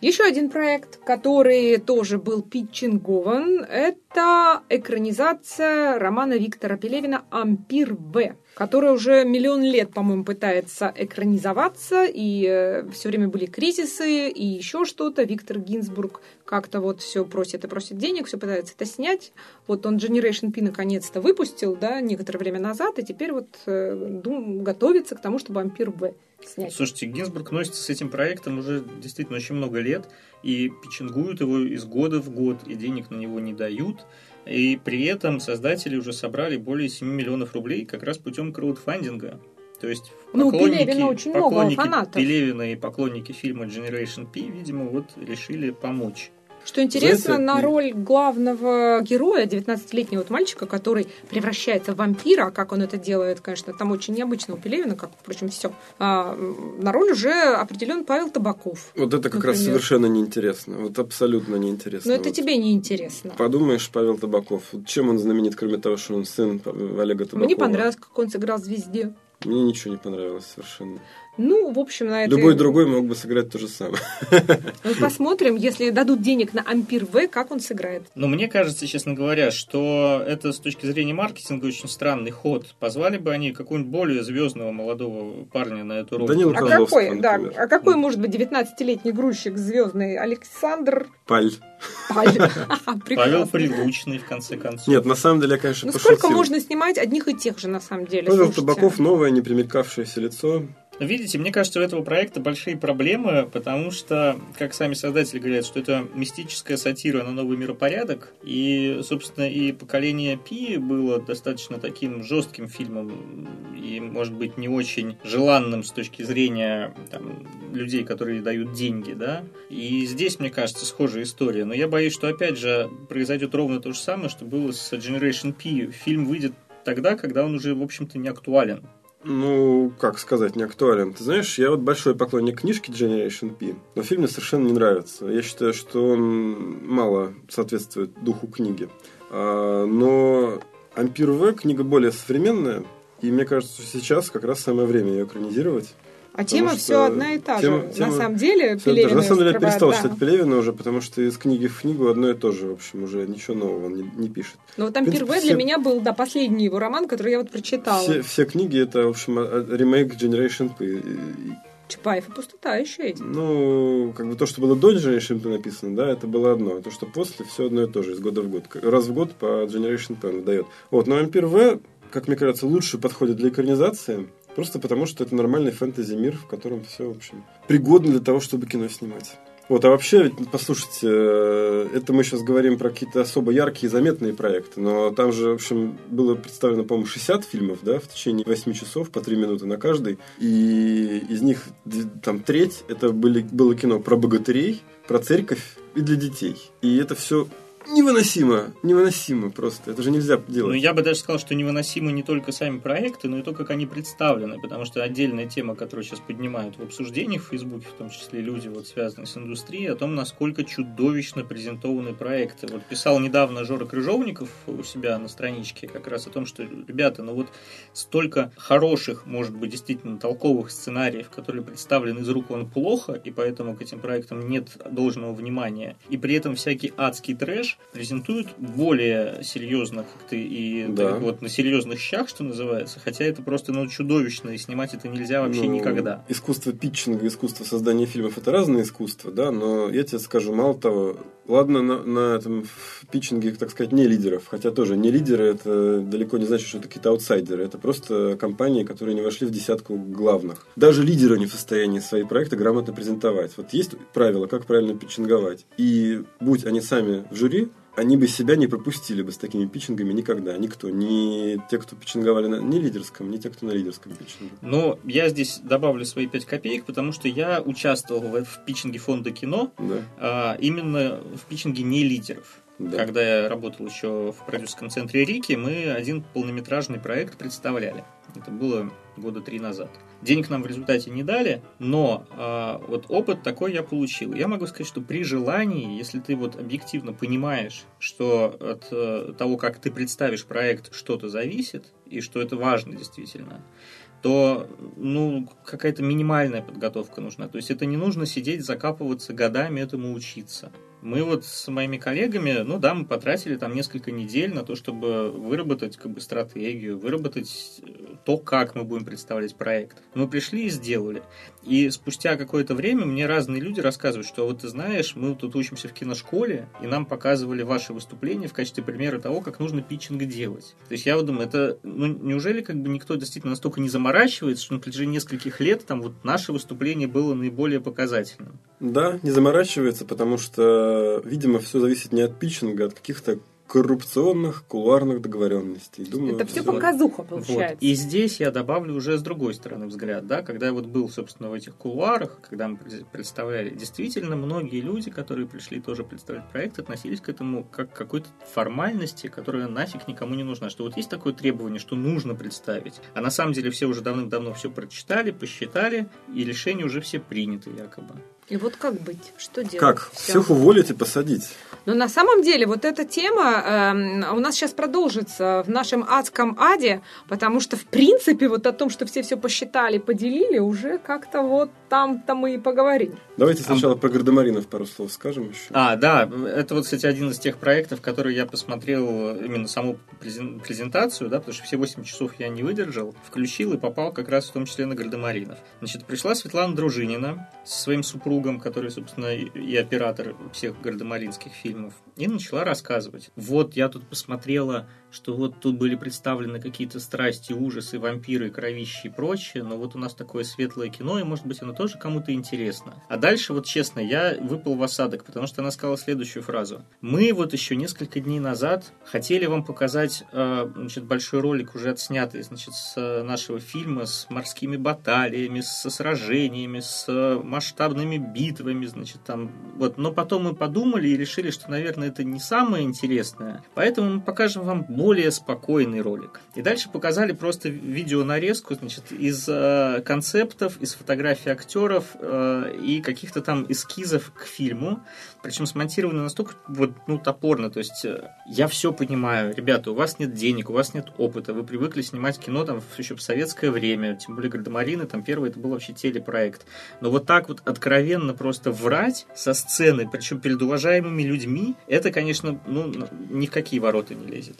Еще один проект, который тоже был питчингован, это экранизация романа Виктора Пелевина «Ампир В», который уже миллион лет, по-моему, пытается экранизоваться, и э, все время были кризисы и еще что-то. Виктор Гинзбург как-то вот все просит и просит денег, все пытается это снять. Вот он Generation P наконец-то выпустил, да, некоторое время назад, и теперь вот э, дум, готовится к тому, чтобы «Ампир В» снять. Слушайте, Гинзбург носится с этим проектом уже действительно очень много лет, и печенгуют его из года в год, и денег на него не дают. И при этом создатели уже собрали более 7 миллионов рублей как раз путем краудфандинга. То есть Ну, поклонники, Пелевина очень много поклонники фанатов. Пелевина и поклонники фильма Generation P, видимо, вот решили помочь. Что интересно, Знаете, на роль главного героя, 19-летнего вот мальчика, который превращается в вампира, а как он это делает, конечно, там очень необычно у Пелевина, как, впрочем, все. на роль уже определен Павел Табаков. Вот это как раз Например. совершенно неинтересно. Вот абсолютно неинтересно. Но это Вот. тебе не интересно. Подумаешь, Павел Табаков. Чем он знаменит, кроме того, что он сын Олега Табакова? Мне понравилось, как он сыграл «Звезде». Мне ничего не понравилось совершенно. Ну, в общем, на это... Любой другой мог бы сыграть то же самое. Ну, посмотрим, если дадут денег на Ампир В, как он сыграет. Но мне кажется, честно говоря, что это с точки зрения маркетинга очень странный ход. Позвали бы они какого-нибудь более звездного молодого парня на эту роль. Данила А какой, да, например. а какой может быть 19-летний грузчик звездный Александр Паль. Паль? Павел. Прилучный, в конце концов. Нет, на самом деле я, конечно, Ну пошутил. сколько можно снимать одних и тех же, на самом деле? Павел? Табаков новое, не примелькавшееся лицо. Видите, мне кажется, у этого проекта большие проблемы, потому что, как сами создатели говорят, что это мистическая сатира на новый миропорядок, и, собственно, и поколение Пи было достаточно таким жестким фильмом и, может быть, не очень желанным с точки зрения там, людей, которые дают деньги, да. И здесь, мне кажется, схожая история. Но я боюсь, что, опять же, произойдет ровно то же самое, что было с Generation P. Фильм выйдет тогда, когда он уже, в общем-то, не актуален. Ну, как сказать, не актуален. Ты знаешь, я вот большой поклонник книжки Generation P, но фильм мне совершенно не нравится. Я считаю, что он мало соответствует духу книги. А, но Ампир В книга более современная, и мне кажется, что сейчас как раз самое время ее экранизировать. А тема Потому все что одна и та тема- же. тема- На самом деле, Всё Пелевин даже. На самом деле я перестал да. читать Пелевина уже, потому что из книги в книгу одно и то же, в общем, уже ничего нового он не, не пишет. Ампир В принципе, для меня был, да, последний его роман, который я вот прочитала. Все, все книги это, в общем, а- а- ремейк Generation P. Чапаев и пустота еще эти. Ну, как бы то, что было до Generation P написано, да, это было одно. А то, что после, все одно и то же, из года в год. Раз в год по Generation P он выдает. Вот, но Ампир В, как мне кажется, лучше подходит для экранизации, просто потому что это нормальный фэнтези-мир, в котором все, в общем, пригодно для того, чтобы кино снимать. Вот, а вообще, ведь, послушайте, э, это мы сейчас говорим про какие-то особо яркие заметные проекты, но там же, в общем, было представлено, по-моему, 60 фильмов, да, в течение 8 часов, по 3 минуты на каждый, и из них там треть, это были, было кино про богатырей, про церковь и для детей. И это все невыносимо, невыносимо просто, это же нельзя Ну, делать. я бы даже сказал, что невыносимы не только сами проекты, но и то, как они представлены, потому что отдельная тема, которую сейчас поднимают в обсуждениях в Фейсбуке, в том числе люди, вот, связанные с индустрией, о том, насколько чудовищно презентованы проекты. Вот писал недавно Жора Крыжовников у себя на страничке как раз о том, что, ребята, ну вот столько хороших, может быть, действительно толковых сценариев, которые представлены из рук вон плохо, и поэтому к этим проектам нет должного внимания, и при этом всякий адский трэш презентуют более серьезно как-то и Да. так вот на серьезных щах, что называется, хотя это просто ну, чудовищно, и снимать это нельзя вообще Ну, никогда. Искусство питчинга, искусство создания фильмов это разные искусства, да, но я тебе скажу, мало того, ладно, на, на этом в питчинге, так сказать, не лидеров, хотя тоже не лидеры, это далеко не значит, что это какие-то аутсайдеры, это просто компании, которые не вошли в десятку главных. Даже лидеры не в состоянии свои проекты грамотно презентовать. Вот есть правила, как правильно питчинговать, и будь они сами в жюри, они бы себя не пропустили бы с такими питчингами никогда. Никто. Ни те, кто питчинговали на не лидерском, ни те, кто на лидерском питчинге. Но я здесь добавлю свои 5 копеек, потому что я участвовал в, в питчинге фонда кино, Да. а, именно в питчинге не лидеров. Да. Когда я работал еще в продюсерском центре Рики, мы один полнометражный проект представляли. Это было года три назад. Денег нам в результате не дали, но а, вот опыт такой я получил. Я могу сказать, что при желании, если ты вот объективно понимаешь, что от э, того, как ты представишь проект, что-то зависит, и что это важно действительно, то ну, какая-то минимальная подготовка нужна. То есть это не нужно сидеть, закапываться годами этому учиться. Мы вот с моими коллегами, ну да, мы потратили там несколько недель на то, чтобы выработать как бы стратегию, выработать э, то, как мы будем представлять проект. Мы пришли и сделали. И спустя какое-то время мне разные люди рассказывают, что вот ты знаешь, мы тут учимся в киношколе, и нам показывали ваши выступления в качестве примера того, как нужно питчинг делать. То есть я вот думаю, это, ну, неужели как бы никто действительно настолько не заморачивается, что на протяжении нескольких лет там вот наше выступление было наиболее показательным? Да, не заморачивается, потому что, видимо, все зависит не от питчинга, а от каких-то коррупционных кулуарных договоренностей. Думаю, Это все что- показуха Вот. получается. И здесь я добавлю уже с другой стороны взгляд, да, когда я вот был, собственно, в этих кулуарах, когда мы пред- представляли, действительно, многие люди, которые пришли тоже представлять проект, относились к этому как к какой-то формальности, которая нафиг никому не нужна. Что вот есть такое требование, что нужно представить, а на самом деле все уже давным-давно все прочитали, посчитали, и решения уже все приняты якобы. И вот как быть? Что делать? Как? Всё. Всех уволить и посадить? Но на самом деле вот эта тема эм, у нас сейчас продолжится в нашем адском аде, потому что в принципе вот о том, что все все посчитали, поделили, уже как-то вот там-то мы и поговорим. Давайте сначала про гардемаринов пару слов скажем еще. А, да, это вот, кстати, один из тех проектов, который я посмотрел именно саму презен- презентацию, да, потому что все 8 часов я не выдержал, включил и попал как раз в том числе на Гардемаринов. Значит, пришла Светлана Дружинина со своим супругом, который, собственно, и оператор всех гардемаринских фильмов, и начала рассказывать. Вот, я тут посмотрела, что вот тут были представлены какие-то страсти, ужасы, вампиры, кровищи и прочее, но вот у нас такое светлое кино, и, может быть, оно тоже кому-то интересно. А дальше, вот честно, я выпал в осадок, потому что она сказала следующую фразу. Мы вот еще несколько дней назад хотели вам показать э, значит, большой ролик, уже отснятый значит, с нашего фильма, с морскими баталиями, со сражениями, с масштабными битвами, значит, там, вот. Но потом мы подумали и решили, что, наверное, это не самое интересное, поэтому мы покажем вам более спокойный ролик. И дальше показали просто видеонарезку, значит, из э, концептов, из фотографий актеров э, и каких-то там эскизов к фильму, причем смонтировано настолько вот, ну, топорно, то есть э, я все понимаю, ребята, у вас нет денег, у вас нет опыта, вы привыкли снимать кино там еще в советское время, тем более Гардемарины, там первый это был вообще телепроект, но вот так вот откровенно просто врать со сцены, причем перед уважаемыми людьми, это, конечно, ну, ни в какие ворота не лезет.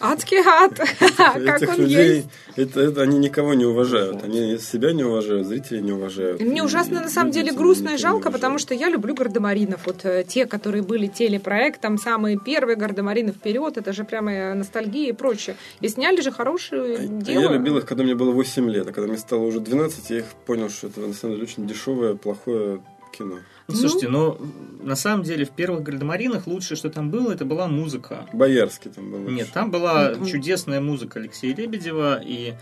Адский ад, как он есть. это, это они никого не уважают. Они себя не уважают, зрителей не уважают. Мне ужасно на самом деле грустно и жалко, потому что я люблю гардемаринов. Вот э, те, которые были телепроектом, самые первые гардемарины вперед, это же прямо ностальгия и прочее. И сняли же хорошее А дело. Я любил их, когда мне было 8 лет, а когда мне стало уже 12, я их понял, что это на самом деле очень дешевое, плохое кино. Ну, слушайте, но на самом деле в первых Гардемаринах лучшее, что там было, это была музыка. Боярский там был. Нет, там была чудесная музыка Алексея Лебедева, и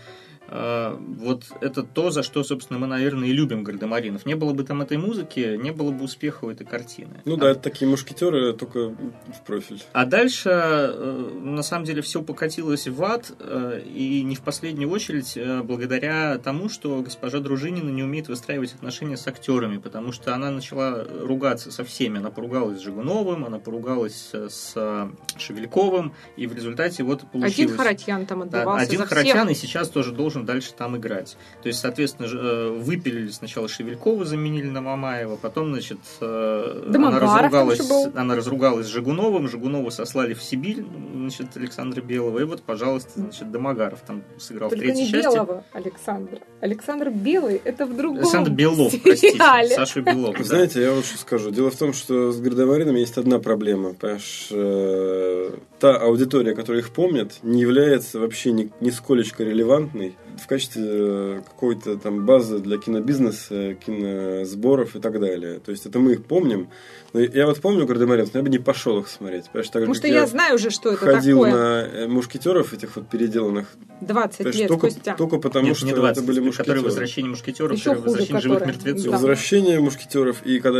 вот это то, за что, собственно, мы, наверное, и любим Гардемаринов. Не было бы там этой музыки, не было бы успеха у этой картины. Ну да, это такие мушкетеры, только в профиль. А дальше, э, на самом деле, все покатилось в ад, э, и не в последнюю очередь э, благодаря тому, что госпожа Дружинина не умеет выстраивать отношения с актерами, потому что она начала ругаться со всеми. Она поругалась с Жигуновым, она поругалась с Шевельковым, и в результате вот получилось... Один Харатьян там Да, отдавался один за Харатьян всех. и сейчас тоже должен дальше там играть. То есть, соответственно, э, выпилили сначала Шевелькова, заменили на Мамаева, потом, значит, э, она разругалась, она разругалась с Жигуновым, Жигунова сослали в Сибирь, значит, Александра Белого, и вот, пожалуйста, значит, Домогаров там сыграл Только в третьей не части. белого Александра. Александр Белый это в другом Александр Белов, простите. Саша Белов. да. Знаете, я вот что скажу. Дело в том, что с гардемаринами есть одна проблема. Понимаешь, э, та аудитория, которая их помнит, не является вообще ни, нисколечко релевантной в качестве э, какой-то там базы для кинобизнеса, киносборов и так далее. То есть это мы их помним. Но я вот помню гардемаринов, но я бы не пошел их смотреть. Понимаешь, так же, Потому что я знаю уже, что это ходил такое. на э, мушкетеров этих вот переделанных 20 Понимаешь, лет только, спустя. только потому, Нет, что не 20, это были которые мушкетеры. «Возвращение мушкетеров», Еще которые хуже, «Возвращение живых которые. мертвецов». Да. Возвращение мушкетеров, и когда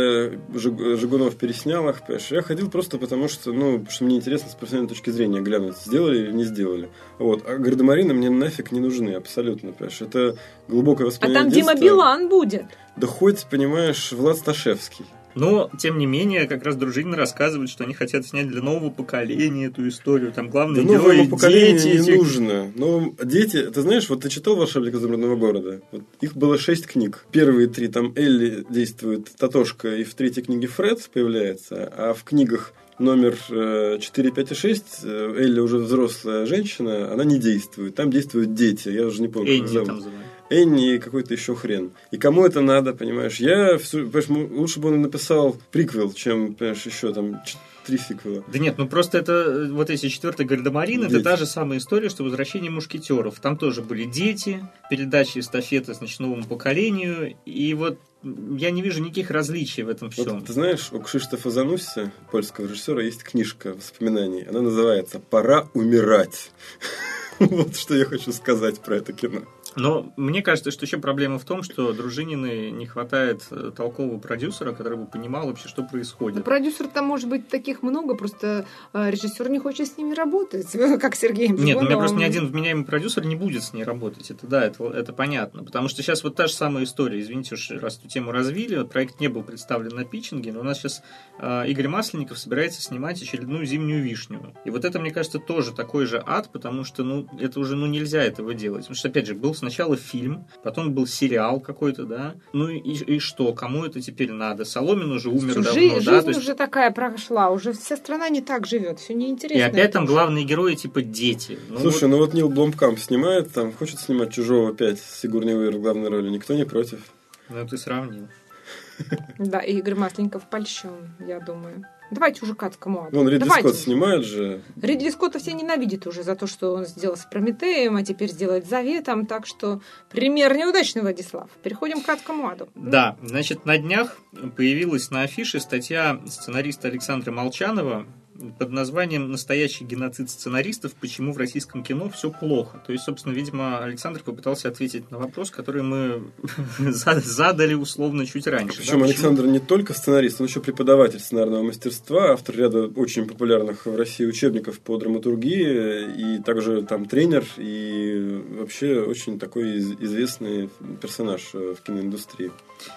Жиг- Жигунов переснял их, понимаешь, я ходил просто потому, что, ну, что мне интересно с профессиональной точки зрения глянуть, сделали или не сделали. Вот. А гардемарины мне нафиг не нужны, абсолютно, понимаешь. Это глубокое А воспоминание там Дима детства. Билан будет. Да хоть, понимаешь, Влад Сташевский. Но, тем не менее, как раз Дружинин рассказывает, что они хотят снять для нового поколения эту историю. Там Да главные новому герои, поколению дети. не эти- нужно. Но дети, ты знаешь, вот ты читал «Волшебник изумрудного города»? Вот их было шесть книг. Первые три, там Элли действует, Татошка, и в третьей книге Фред появляется, а в книгах номер э, 4, 5 и 6 э, Элли уже взрослая женщина, она не действует. Там действуют дети, я уже не помню, Энни зовут. там зовут. Энни и какой-то еще хрен. И кому это надо, понимаешь? Я, понимаешь, лучше бы он написал приквел, чем, понимаешь, еще там три сиквела. Да нет, ну просто это э, вот эти четвертый Гардемарин, это та же самая история, что возвращение мушкетеров. Там тоже были дети, передачи эстафеты значит, новому поколению. И вот я не вижу никаких различий в этом всем. Вот, ты знаешь, у Кшиштофа Занусси, польского режиссера, есть книжка воспоминаний. Она называется «Пора умирать». Вот что я хочу сказать про это кино. Но мне кажется, что еще проблема в том, что Дружинины не хватает э, толкового продюсера, который бы понимал вообще, что происходит. Ну, продюсер там может быть таких много, просто э, режиссер не хочет с ними работать, как Сергей Нет, у меня просто ни один вменяемый продюсер не будет с ней работать. Это да, это, это понятно. Потому что сейчас вот та же самая история. Извините уж, раз эту тему развили, проект не был представлен на питчинге, но у нас сейчас э, Игорь Масленников собирается снимать очередную зимнюю вишню. И вот это, мне кажется, тоже такой же ад, потому что, ну, это уже, ну, нельзя этого делать. Потому что, опять же, был сначала фильм, потом был сериал какой-то, да. Ну и, и что, кому это теперь надо? Соломин уже умер давно, жизнь да? Жизнь уже такая прошла, уже вся страна не так живет, все неинтересно. И опять там главные герои типа дети. Ну, Слушай, вот... ну вот Нил Бломкамп снимает, там хочет снимать Чужого опять, Сигурни Уивер в главной роли, никто не против. Ну ты сравнил. Да, и Игорь Масленников польщен, я думаю. Давайте уже к адскому аду. Вон Ридли Давайте. Скотт снимает же. Ридли Скотта все ненавидят уже за то, что он сделал с Прометеем, а теперь сделает Заветом. Так что пример неудачный, Владислав. Переходим к адскому аду. Да, значит, на днях появилась на афише статья сценариста Александра Молчанова под названием «Настоящий геноцид сценаристов. Почему в российском кино все плохо?». То есть, собственно, видимо, Александр попытался ответить на вопрос, который мы задали условно чуть раньше. Причем да? Александр не только сценарист, он еще преподаватель сценарного мастерства, автор ряда очень популярных в России учебников по драматургии, и также там тренер, и вообще очень такой известный персонаж в киноиндустрии.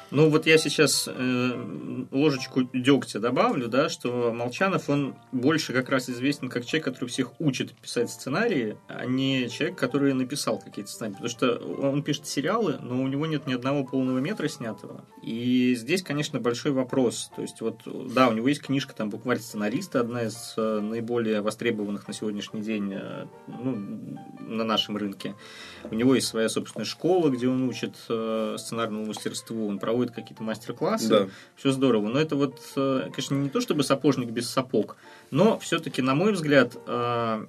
Ну, вот я сейчас э, ложечку дегтя добавлю, да, что Молчанов, он больше как раз известен как человек, который всех учит писать сценарии, а не человек, который написал какие-то сценарии. Потому что он пишет сериалы, но у него нет ни одного полного метра снятого. И здесь, конечно, большой вопрос. То есть, вот, да, у него есть книжка, там, буквально сценариста, одна из э, наиболее востребованных на сегодняшний день э, ну, на нашем рынке. У него есть своя собственная школа, где он учит э, сценарному мастерству, он проводит какие-то мастер-классы. Да. Все здорово. Но это вот, конечно, не то чтобы сапожник без сапог, но все-таки, на мой взгляд, э,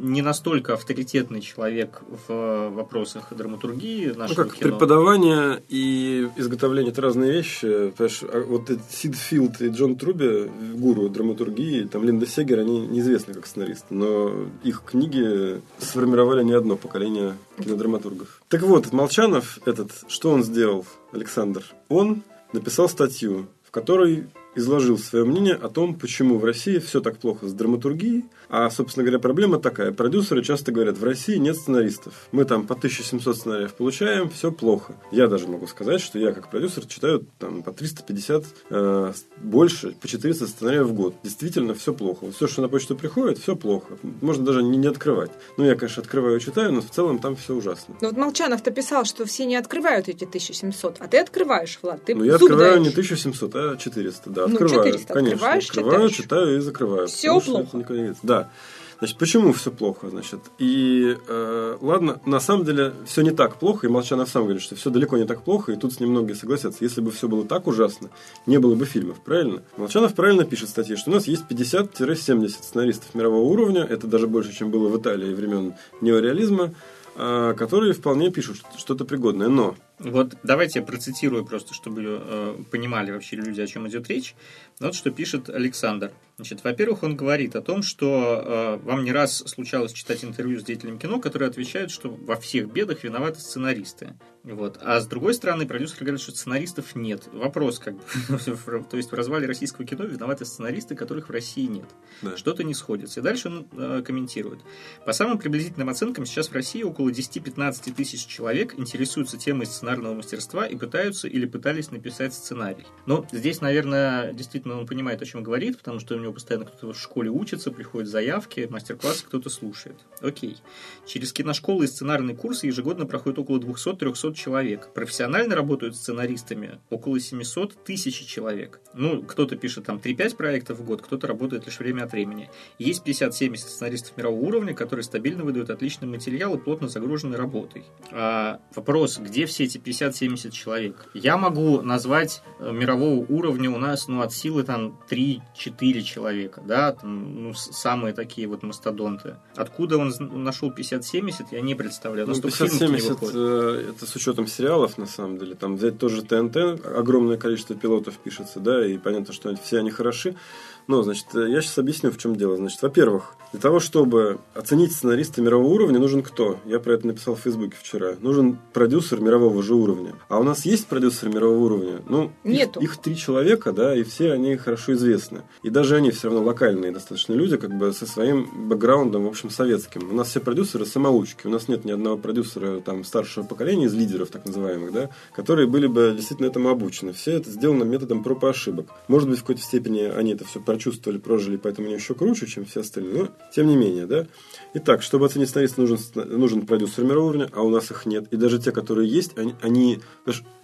не настолько авторитетный человек в вопросах драматургии нашего ну, как кино. преподавание и изготовление – это разные вещи. Понимаешь, вот Сид Филд и Джон Труби, гуру драматургии, там Линда Сегер, они неизвестны как сценаристы, но их книги сформировали не одно поколение кинодраматургов. Так вот, Молчанов этот, что он сделал, Александр? Он написал статью, в которой изложил свое мнение о том, почему в России все так плохо с драматургией. А, собственно говоря, проблема такая. Продюсеры часто говорят, в России нет сценаристов. Мы там по 1700 сценариев получаем, все плохо. Я даже могу сказать, что я как продюсер читаю там по 350, э, больше, по 400 сценариев в год. Действительно, все плохо. Все, что на почту приходит, все плохо. Можно даже не, не открывать. Ну, я, конечно, открываю и читаю, но в целом там все ужасно. Ну, вот Молчанов-то писал, что все не открывают эти 1700, а ты открываешь, Влад. Ты ну, я открываю даешь. не 1700, а 400, да. Ну, открываю, 400 конечно. Открываешь, открываю, читаешь. читаю и закрываю. Все плохо. Да. Значит, почему все плохо? Значит, и э, ладно, на самом деле все не так плохо, и Молчанов сам говорит, что все далеко не так плохо, и тут с ним многие согласятся. Если бы все было так ужасно, не было бы фильмов, правильно? Молчанов правильно пишет в статье, что у нас есть 50-70 сценаристов мирового уровня, это даже больше, чем было в Италии времен неореализма, э, которые вполне пишут что-то пригодное. Но вот давайте я процитирую просто, чтобы э, понимали вообще люди, о чем идет речь. Вот что пишет Александр. Значит, во-первых, он говорит о том, что э, вам не раз случалось читать интервью с деятелями кино, которые отвечают, что во всех бедах виноваты сценаристы. Вот. А с другой стороны, продюсеры говорят, что сценаристов нет. Вопрос, как бы, то есть в развале российского кино виноваты сценаристы, которых в России нет. Да. Что-то не сходится. И дальше он э, комментирует. По самым приблизительным оценкам, сейчас в России около 10-15 тысяч человек интересуются темой сценарного мастерства и пытаются или пытались написать сценарий. Но здесь, наверное, действительно он понимает, о чем говорит, потому что у него постоянно кто-то в школе учится, приходят заявки, мастер-классы кто-то слушает. Окей. Через киношколы и сценарные курсы ежегодно проходит около 200-300 человек. Профессионально работают сценаристами около 700 тысяч человек. Ну, кто-то пишет там 3-5 проектов в год, кто-то работает лишь время от времени. Есть 50-70 сценаристов мирового уровня, которые стабильно выдают отличный материал и плотно загружены работой. А вопрос, где все эти эти 50-70 человек. Я могу назвать э, мирового уровня у нас, ну, от силы там 3-4 человека, да, там, ну, самые такие вот мастодонты. Откуда он нашел 50-70, я не представляю. Ну, 50-70 э, это с учетом сериалов, на самом деле. Там взять тоже ТНТ, огромное количество пилотов пишется, да, и понятно, что все они хороши. Ну, значит, э, я сейчас объясню, в чем дело. Значит, во-первых, для того, чтобы оценить сценариста мирового уровня, нужен кто? Я про это написал в Фейсбуке вчера. Нужен продюсер мирового же уровня. А у нас есть продюсер мирового уровня? Ну, Нету. Их, их три человека, да, и все они хорошо известны. И даже они все равно локальные достаточно люди, как бы со своим бэкграундом, в общем, советским. У нас все продюсеры самоучки. У нас нет ни одного продюсера там старшего поколения из лидеров, так называемых, да, которые были бы действительно этому обучены. Все это сделано методом проб и ошибок. Может быть, в какой-то степени они это все прочувствовали, прожили, поэтому они еще круче, чем все остальные. Но, тем не менее, да. Итак, чтобы оценить сценариста, нужен, нужен продюсер мирового уровня, а у нас их нет. И даже те, которые есть, они, они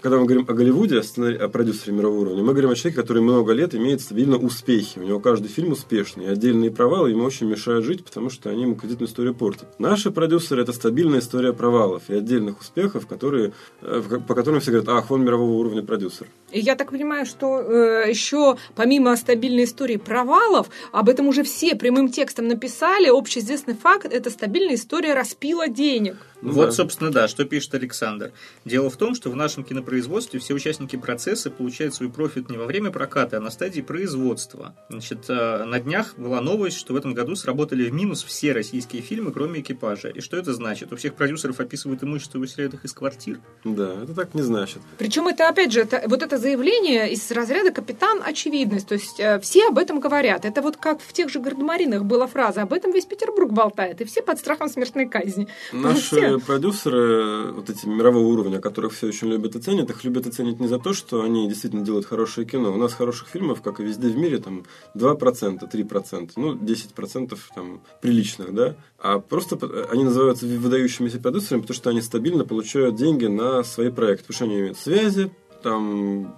когда мы говорим о Голливуде, о, продюсере мирового уровня, мы говорим о человеке, который много лет имеет стабильно успехи. У него каждый фильм успешный. Отдельные провалы ему очень мешают жить, потому что они ему кредитную историю портят. Наши продюсеры – это стабильная история провалов и отдельных успехов, которые, э, по которым все говорят, ах, он мирового уровня продюсер. И я так понимаю, что э, еще помимо стабильной истории провалов, об этом уже все прямым текстом написали. Общеизвестный факт – это стабильная история распила денег. Ну, вот, да. собственно, да, что пишет Александр. Дело в том, что в нашем кинопроизводстве все участники процесса получают свой профит не во время проката, а на стадии производства. Значит, э, на днях была новость, что в этом году сработали в минус все российские фильмы, кроме экипажа. И что это значит? У всех продюсеров описывают имущество и выселяют их из квартир? Да, это так не значит. Причем это, опять же, это, вот это заявление из разряда «капитан очевидность». То есть э, все об этом говорят. Это вот как в тех же гардемаринах была фраза «об этом весь Петербург болтает», и все под страхом смертной казни. Наши продюсеры, вот эти мирового уровня, которых все очень любят и ценят, их любят и ценят не за то, что они действительно делают хорошее кино. У нас хороших фильмов, как и везде в мире, там 2%, 3%, ну, 10% там приличных, да, а просто они называются выдающимися продюсерами, потому что они стабильно получают деньги на свои проекты, потому что они имеют связи, там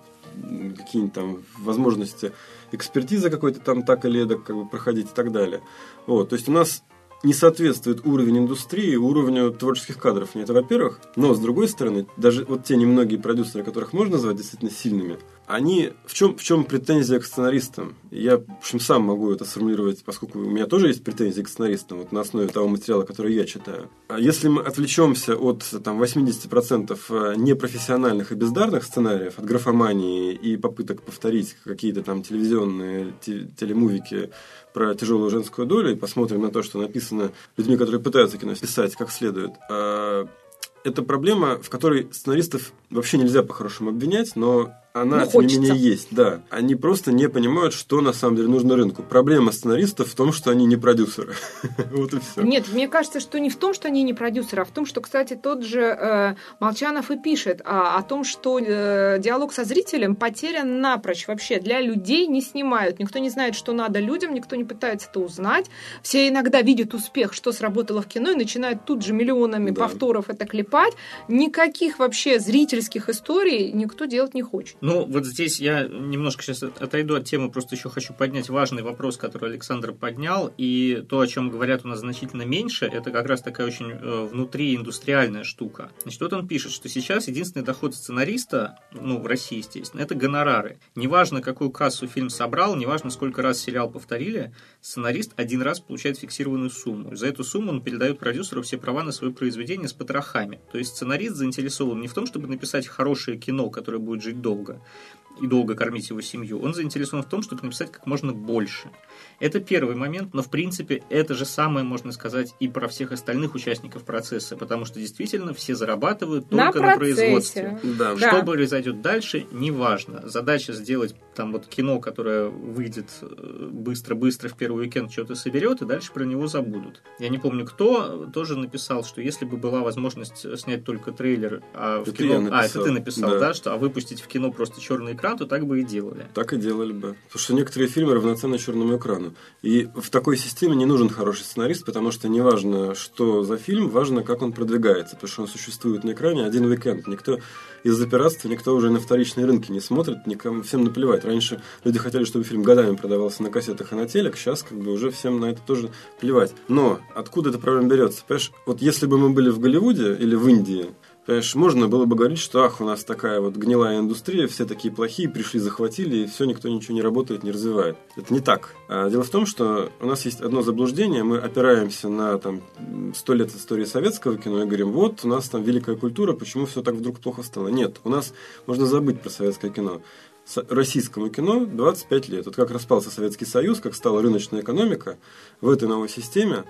какие-нибудь там возможности экспертизы какой-то там так или эдак как бы проходить и так далее. Вот, то есть у нас не соответствует уровень индустрии уровню творческих кадров. Это во-первых. Но, с другой стороны, даже вот те немногие продюсеры, которых можно назвать действительно сильными, они в чем, в чем претензия к сценаристам? Я, в общем, сам могу это сформулировать, поскольку у меня тоже есть претензии к сценаристам вот на основе того материала, который я читаю. А если мы отвлечемся от там, 80% э, непрофессиональных и бездарных сценариев, от графомании и попыток повторить какие-то там телевизионные телемувики про тяжелую женскую долю, и посмотрим на то, что написано людьми, которые пытаются кино писать как следует, а, это проблема, в которой сценаристов вообще нельзя по-хорошему обвинять, но она, ну, тем не менее, есть. Да. Они просто не понимают, что на самом деле нужно рынку. Проблема сценаристов в том, что они не продюсеры. вот и все. Нет, мне кажется, что не в том, что они не продюсеры, а в том, что, кстати, тот же э, Молчанов и пишет а, о том, что э, диалог со зрителем потерян напрочь. Вообще для людей не снимают. Никто не знает, что надо людям, никто не пытается это узнать. Все иногда видят успех, что сработало в кино, и начинают тут же миллионами да. повторов это клепать. Никаких вообще зрительских историй никто делать не хочет. Ну, вот здесь я немножко сейчас отойду от темы, просто еще хочу поднять важный вопрос, который Александр поднял, и то, о чем говорят у нас значительно меньше, это как раз такая очень э, внутрииндустриальная штука. Значит, вот он пишет, что сейчас единственный доход сценариста, ну, в России, естественно, это гонорары. Неважно, какую кассу фильм собрал, неважно, сколько раз сериал повторили, сценарист один раз получает фиксированную сумму. За эту сумму он передает продюсеру все права на свое произведение с потрохами. То есть сценарист заинтересован не в том, чтобы написать хорошее кино, которое будет жить долго, it. И долго кормить его семью, он заинтересован в том, чтобы написать как можно больше. Это первый момент, но в принципе это же самое можно сказать и про всех остальных участников процесса, потому что действительно все зарабатывают только на, на производстве. Да. Что да. произойдет дальше, неважно. Задача сделать там вот кино, которое выйдет быстро-быстро в первый уикенд, что-то соберет, и дальше про него забудут. Я не помню, кто тоже написал, что если бы была возможность снять только трейлер, а в это кино... А, это ты написал, да. да, что а выпустить в кино просто черный экран, то так бы и делали. Так и делали бы. Потому что некоторые фильмы равноценны черному экрану. И в такой системе не нужен хороший сценарист, потому что не важно, что за фильм, важно, как он продвигается. Потому что он существует на экране один уикенд. Никто из-за пиратства, никто уже на вторичные рынки не смотрит, никому всем наплевать. Раньше люди хотели, чтобы фильм годами продавался на кассетах и на телек, сейчас как бы уже всем на это тоже плевать. Но откуда эта проблема берется? Понимаешь, вот если бы мы были в Голливуде или в Индии, Понимаешь, можно было бы говорить, что ах, у нас такая вот гнилая индустрия, все такие плохие, пришли, захватили, и все, никто ничего не работает, не развивает. Это не так. А дело в том, что у нас есть одно заблуждение, мы опираемся на там сто лет истории советского кино и говорим, вот у нас там великая культура, почему все так вдруг плохо стало? Нет, у нас можно забыть про советское кино российскому кино 25 лет. Вот как распался Советский Союз, как стала рыночная экономика в этой новой системе,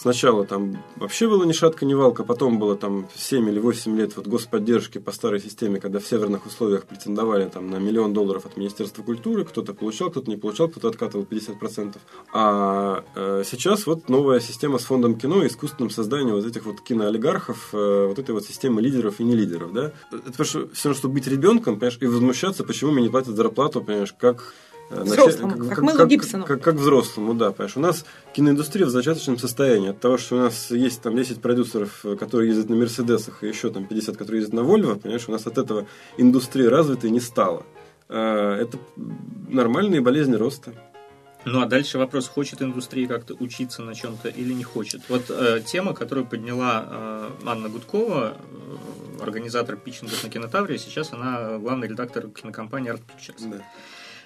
Сначала там вообще было ни шатка, ни валка, потом было там 7 или 8 лет вот господдержки по старой системе, когда в северных условиях претендовали там на миллион долларов от Министерства культуры, кто-то получал, кто-то не получал, кто-то откатывал 50%. А э, сейчас вот новая система с фондом кино и искусственным созданием вот этих вот киноолигархов, э, вот этой вот системы лидеров и не лидеров, да. Это потому что все равно, чтобы быть ребенком, понимаешь, и возмущаться, почему мне не платят зарплату, понимаешь, как Э, взрослому, как, как, как Гибсону. Как, как, как взрослому, да, понимаешь. У нас киноиндустрия в зачаточном состоянии. От того, что у нас есть там 10 продюсеров, э, которые ездят на Мерседесах, и еще там 50, которые ездят на Вольво, понимаешь, у нас от этого индустрия развитой не стала. Э, это нормальные болезни роста. Ну а дальше вопрос, хочет индустрия как-то учиться на чем-то или не хочет. Вот э, тема, которую подняла э, Анна Гудкова, э, организатор питчингов на Кинотавре, сейчас она главный редактор кинокомпании Art Pictures. Да.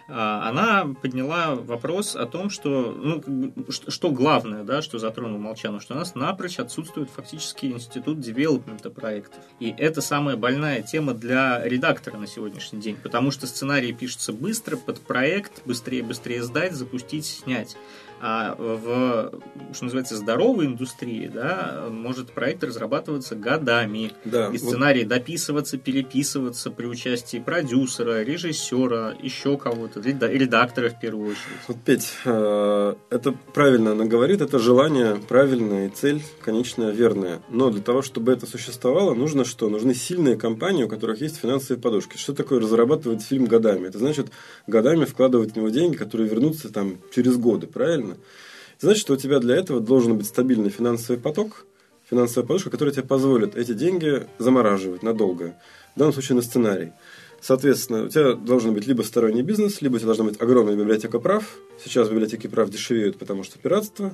А, она подняла вопрос о том, что, ну, что главное, да, что затронул Молчанов, что у нас напрочь отсутствует фактически институт девелопмента проектов. И это самая больная тема для редактора на сегодняшний день, потому что сценарии пишутся быстро, под проект, быстрее-быстрее сдать, запустить, снять. А в, что называется, здоровой индустрии, да, может проект разрабатываться годами. Да, и сценарий вот... дописываться, переписываться при участии продюсера, режиссера, еще кого-то, редактора в первую очередь. Вот, Петь, э, это правильно она говорит, это желание правильное, и цель, конечная, верная. Но для того, чтобы это существовало, нужно что? Нужны сильные компании, у которых есть финансовые подушки. Что такое разрабатывать фильм годами? Это значит годами вкладывать в него деньги, которые вернутся там через годы, правильно? Нужно. Значит, что у тебя для этого должен быть стабильный финансовый поток, финансовая подушка, которая тебе позволит эти деньги замораживать надолго. В данном случае на сценарий. Соответственно, у тебя должен быть либо сторонний бизнес, либо у тебя должна быть огромная библиотека прав. Сейчас библиотеки прав дешевеют, потому что пиратство.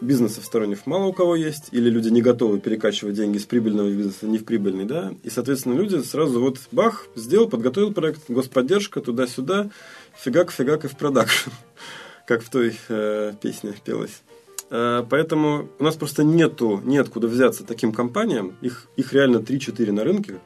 Бизнесов сторонних мало у кого есть, или люди не готовы перекачивать деньги из прибыльного бизнеса не в прибыльный, да, и, соответственно, люди сразу вот бах, сделал, подготовил проект, господдержка, туда-сюда, фигак-фигак и в продакшн как в той э, песне пелось. Э, поэтому у нас просто нету, неоткуда взяться таким компаниям, их, их реально 3-4 на рынке,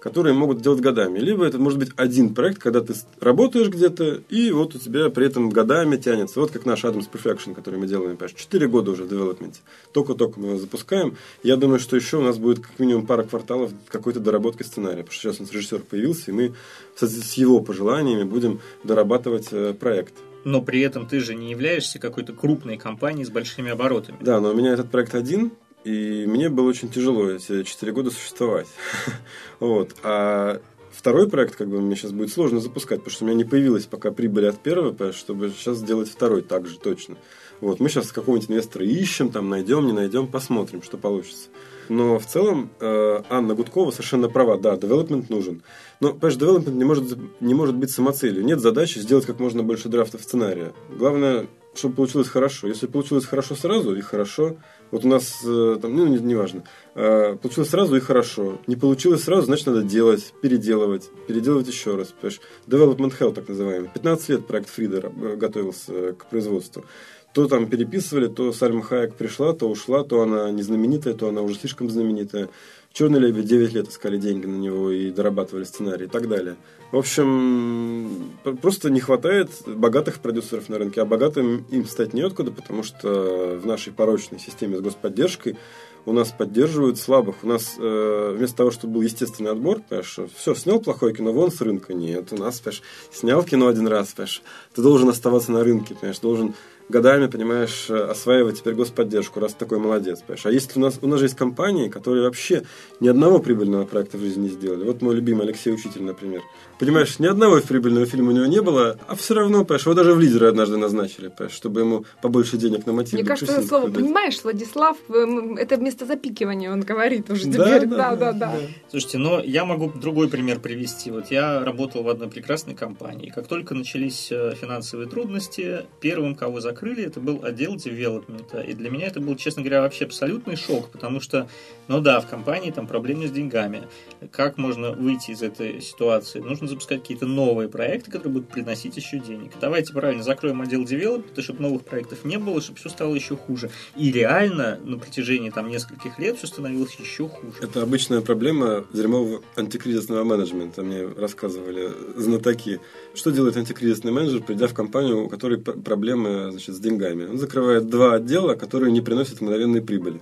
которые могут делать годами. Либо это может быть один проект, когда ты работаешь где-то, и вот у тебя при этом годами тянется. Вот как наш Adams Perfection, который мы делаем, понимаешь, 4 года уже в девелопменте. Только-только мы его запускаем. Я думаю, что еще у нас будет как минимум пара кварталов какой-то доработки сценария, потому что сейчас у нас режиссер появился, и мы с его пожеланиями будем дорабатывать э, проект но при этом ты же не являешься какой-то крупной компанией с большими оборотами. Да, но у меня этот проект один, и мне было очень тяжело эти четыре года существовать. вот. А второй проект, как бы, мне сейчас будет сложно запускать, потому что у меня не появилась пока прибыль от первого, чтобы сейчас сделать второй так же точно. Вот. Мы сейчас какого-нибудь инвестора ищем, там, найдем, не найдем, посмотрим, что получится. Но в целом э, Анна Гудкова совершенно права. Да, девелопмент нужен. Но, понимаешь, девелопмент не может, не может быть самоцелью. Нет задачи сделать как можно больше драфтов сценария. Главное, чтобы получилось хорошо. Если получилось хорошо сразу, и хорошо. Вот у нас, э, там, ну, неважно. Не э, получилось сразу и хорошо. Не получилось сразу, значит, надо делать, переделывать, переделывать еще раз. Понимаешь? Development Hell, так называемый. 15 лет проект Фридера готовился к производству то там переписывали, то Сальма Хайек пришла, то ушла, то она не знаменитая, то она уже слишком знаменитая. Черный лебедь 9 лет искали деньги на него и дорабатывали сценарий и так далее. В общем, просто не хватает богатых продюсеров на рынке, а богатым им стать неоткуда, потому что в нашей порочной системе с господдержкой у нас поддерживают слабых. У нас э, вместо того, чтобы был естественный отбор, понимаешь, все, снял плохое кино, вон с рынка. Нет, у нас, понимаешь, снял кино один раз, понимаешь, ты должен оставаться на рынке, понимаешь, должен годами, понимаешь, осваивать теперь господдержку, раз такой молодец, понимаешь. А если у нас, у нас же есть компании, которые вообще ни одного прибыльного проекта в жизни не сделали. Вот мой любимый Алексей Учитель, например. Понимаешь, ни одного прибыльного фильма у него не было, а все равно, понимаешь, его даже в лидеры однажды назначили, понимаешь, чтобы ему побольше денег на мотив. Мне кажется, это слово, понимаешь, Владислав, эм, это вместо запикивания он говорит уже теперь. Да, да, да, да. Слушайте, но я могу другой пример привести. Вот я работал в одной прекрасной компании. Как только начались э, финансовые трудности, первым, кого закрыли, закрыли, это был отдел девелопмента. И для меня это был, честно говоря, вообще абсолютный шок, потому что, ну да, в компании там проблемы с деньгами. Как можно выйти из этой ситуации? Нужно запускать какие-то новые проекты, которые будут приносить еще денег. Давайте правильно закроем отдел девелопмента, чтобы новых проектов не было, чтобы все стало еще хуже. И реально на протяжении там нескольких лет все становилось еще хуже. Это обычная проблема дерьмового антикризисного менеджмента. Мне рассказывали знатоки. Что делает антикризисный менеджер, придя в компанию, у которой проблемы значит, с деньгами? Он закрывает два отдела, которые не приносят мгновенной прибыли.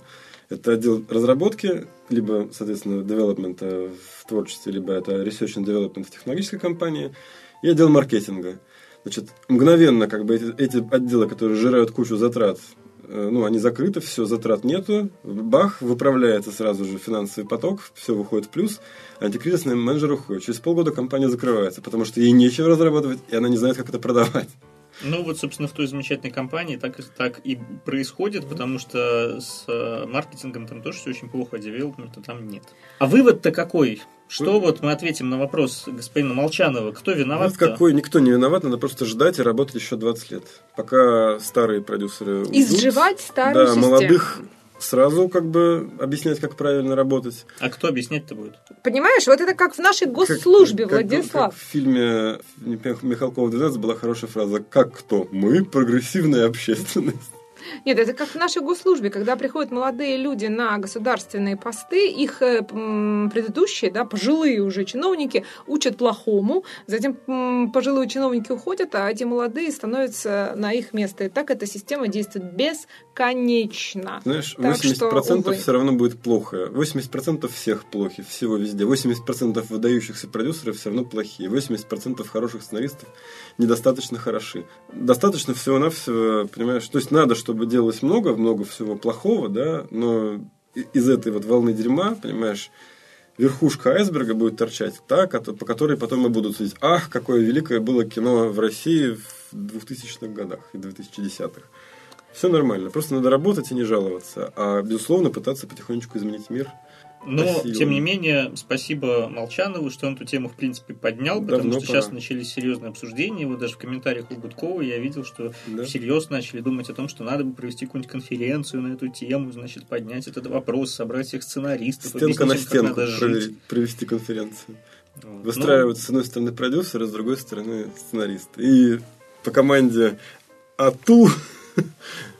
Это отдел разработки, либо, соответственно, девелопмента в творчестве, либо это research and development в технологической компании, и отдел маркетинга. Значит, мгновенно как бы эти, эти отделы, которые жирают кучу затрат, э, ну, они закрыты, все, затрат нету, бах, выправляется сразу же финансовый поток, все выходит в плюс, антикризисный менеджер уходит. Через полгода компания закрывается, потому что ей нечего разрабатывать, и она не знает, как это продавать. Ну, вот, собственно, в той замечательной компании так, так и происходит, потому что с э, маркетингом там тоже все очень плохо, а девелопмента там нет. А вывод-то какой? Что вот мы ответим на вопрос господина Молчанова? Кто виноват? Вот какой, никто не виноват, надо просто ждать и работать еще 20 лет. Пока старые продюсеры уйдут, Изживать старую да, систему. молодых сразу как бы объяснять, как правильно работать. А кто объяснять-то будет? Понимаешь, вот это как в нашей госслужбе, Как- как- Владислав. как в фильме Михалкова 12 была хорошая фраза «Как кто? Мы прогрессивная общественность». Нет, это как в нашей госслужбе, когда приходят молодые люди на государственные посты, их э, предыдущие, да, пожилые уже чиновники учат плохому, затем пожилые чиновники уходят, а эти молодые становятся на их место. И так эта система действует бесконечно. Знаешь, Так 80% что, увы. все равно будет плохо. 80% всех плохи, всего везде. 80% выдающихся продюсеров все равно плохие. 80% хороших сценаристов недостаточно хороши. Достаточно всего-навсего, понимаешь, то есть надо, чтобы делалось много, много всего плохого, да, но из этой вот волны дерьма, понимаешь, верхушка айсберга будет торчать та, по которой потом и будут судить, ах, какое великое было кино в России в 2000-х годах и 2010-х. Все нормально, просто надо работать и не жаловаться, а, безусловно, пытаться потихонечку изменить мир. Но, Спасибо. тем не менее, спасибо Молчанову, что он эту тему, в принципе, поднял, потому Давно что сейчас пора. начались серьезные обсуждения. Вот даже в комментариях у Гудкова я видел, что Да. всерьез начали думать о том, что надо бы провести какую-нибудь конференцию на эту тему, значит, поднять этот вопрос, собрать всех сценаристов, Стенка на им, как стенку надо жить. провести- конференцию. Вот. Выстраивают с одной стороны продюсеры, с другой стороны сценарист. И по команде АТУ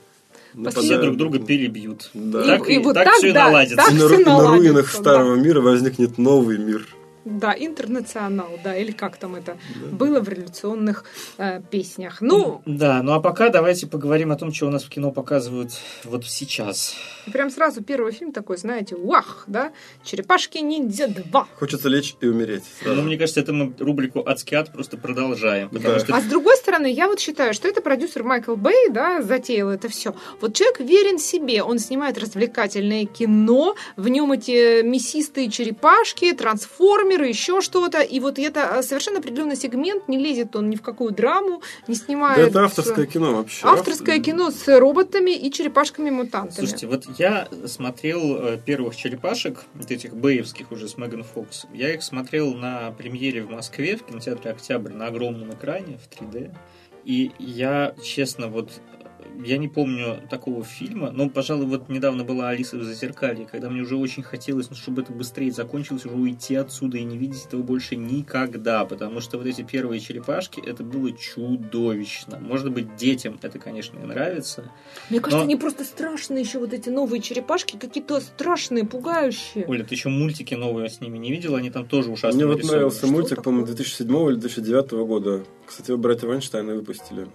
Ну, все друг друга перебьют. Да. Так И- и, и вот так так, все и да, наладится. так И на, и на руинах да. старого мира возникнет новый мир. Да, интернационал, да, или как там это было в революционных э, песнях. Ну, Да, ну а пока давайте поговорим о том, что у нас в кино показывают вот сейчас. прям сразу первый фильм такой, знаете, вах, да, «Черепашки-ниндзя 2». Хочется лечь и умереть. Ну, мне кажется, это мы рубрику «Адский ад» просто продолжаем. Да. что А с другой стороны, я вот считаю, что это продюсер Майкл Бэй, да, затеял это все. Вот человек верен себе, он снимает развлекательное кино, в нем эти мясистые черепашки, трансформеры, еще что-то, и вот это а, совершенно определенный сегмент, не лезет он ни в какую драму, не Да снимает... это авторское кино вообще. Авторское Автор- кино с роботами и черепашками-мутантами. Слушайте, вот я смотрел э, первых черепашек, вот этих бэевских уже с Меган Фокс. Я их смотрел на премьере в Москве, в кинотеатре «Октябрь» на огромном экране в 3D. И я, честно, вот я не помню такого фильма, но, пожалуй, вот недавно была Алиса в Зазеркалье, когда мне уже очень хотелось, ну, чтобы это быстрее закончилось, уже уйти отсюда и не видеть этого больше никогда, потому что вот эти первые черепашки, это было чудовищно. Может быть, детям это, конечно, и нравится, Мне кажется, Но- они просто страшные еще, вот эти новые черепашки, какие-то страшные, пугающие. Оля, ты еще мультики новые с ними не видела? Они там тоже ужасно Мне вот нравился Что мультик, такое? по-моему, 2007 или 2009 года. Кстати, его братья Вайнштейна выпустили.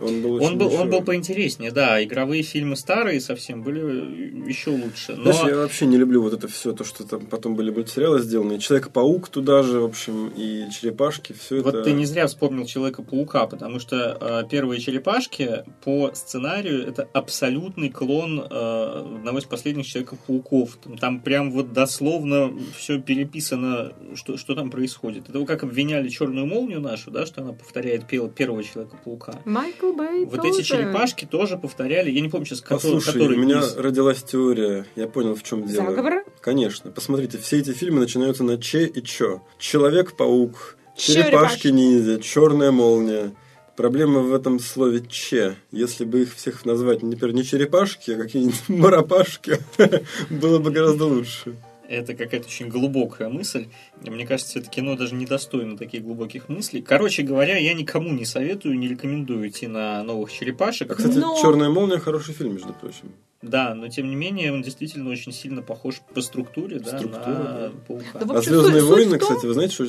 Он был очень Он был, он был поинтереснее, да. Игровые фильмы старые совсем были еще лучше. Но Знаешь, я вообще не люблю вот это все, то, что там потом были мультсериалы сделаны. Человек-паук туда же, в общем, и Черепашки, все вот это... ты не зря вспомнил Человека-паука, потому что э, первые черепашки по сценарию это абсолютный клон э, одного из последних Человека-пауков. Там, там прям вот дословно все переписано, что, что там происходит. Это вот как обвиняли черную молнию нашу, да, что она повторяет пел- первого Человека-паука. Майкл Бэй Вот эти черепашки тоже повторяли. Я не помню сейчас, который, Послушай, который у меня из- родилась теория, я понял, в чем дело. Заговор? Конечно. Посмотрите, все эти фильмы начинаются на Че и Чо. Человек-паук, Черепашки. Черепашки-ниндзя, Черная молния. Проблема в этом слове «че». Если бы их всех назвать, например, не черепашки, а какие-нибудь марапашки, было бы гораздо лучше. Это какая-то очень глубокая мысль. Мне кажется, это кино даже недостойно таких глубоких мыслей. Короче говоря, я никому не советую, не рекомендую идти на новых черепашек. А, кстати, Но- «Черная молния» хороший фильм, между прочим. Да, но тем не менее он действительно очень сильно похож по структуре, да, Структура, на да. паука. Да, А общем, «Звездные суть- войны», том- кстати, вы знаете, что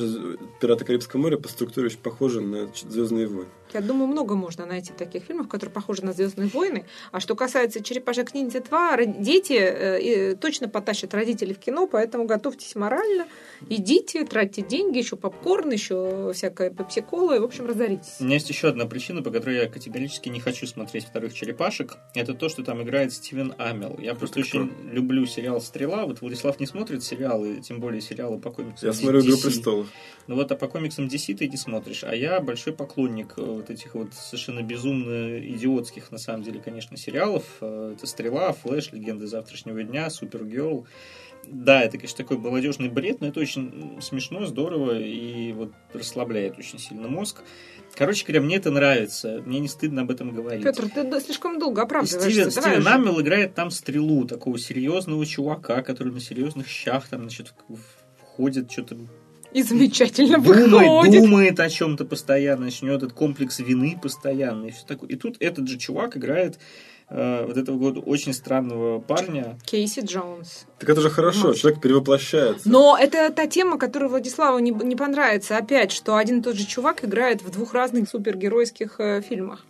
«Пираты Карибского моря» по структуре очень похожи на «Звездные войны». Я думаю, много можно найти таких фильмов, которые похожи на Звездные войны. А что касается черепашек ниндзя 2, ро- дети э, точно потащат родителей в кино, поэтому готовьтесь морально, идите, тратьте деньги, еще попкорн, еще всякое пепси-кола, и, в общем, разоритесь. У меня есть еще одна причина, по которой я категорически не хочу смотреть вторых черепашек. Это то, что там играет Стивен Амел. Я просто Это кто? очень люблю сериал Стрела. Вот Владислав не смотрит сериалы, тем более сериалы по комиксам. Я смотрю «Игру престолов». Ну вот, а по комиксам DC ты не смотришь. А я большой поклонник э, вот этих вот совершенно безумно идиотских, на самом деле, конечно, сериалов. Э, Это «Стрела», «Флэш», «Легенды завтрашнего дня», «Супергерл». Да, это, конечно, такой молодежный бред, но это очень смешно, здорово и вот расслабляет очень сильно мозг. Короче говоря, мне это нравится. Мне не стыдно об этом говорить. Петр, ты слишком долго оправдываешься. Стивен, Стивен. Амел играет там стрелу, такого серьезного чувака, который на серьезных щах там, значит, входит, что-то И замечательно думает, выходит. думает о чем-то постоянно, у него этот комплекс вины постоянный и все такое. И тут этот же чувак играет э, вот этого года очень странного парня. Кейси Джонс. Так это же хорошо, Маска. человек перевоплощается. Но это та тема, которая Владиславу не, не понравится. Опять, что один и тот же чувак играет в двух разных супергеройских э, фильмах.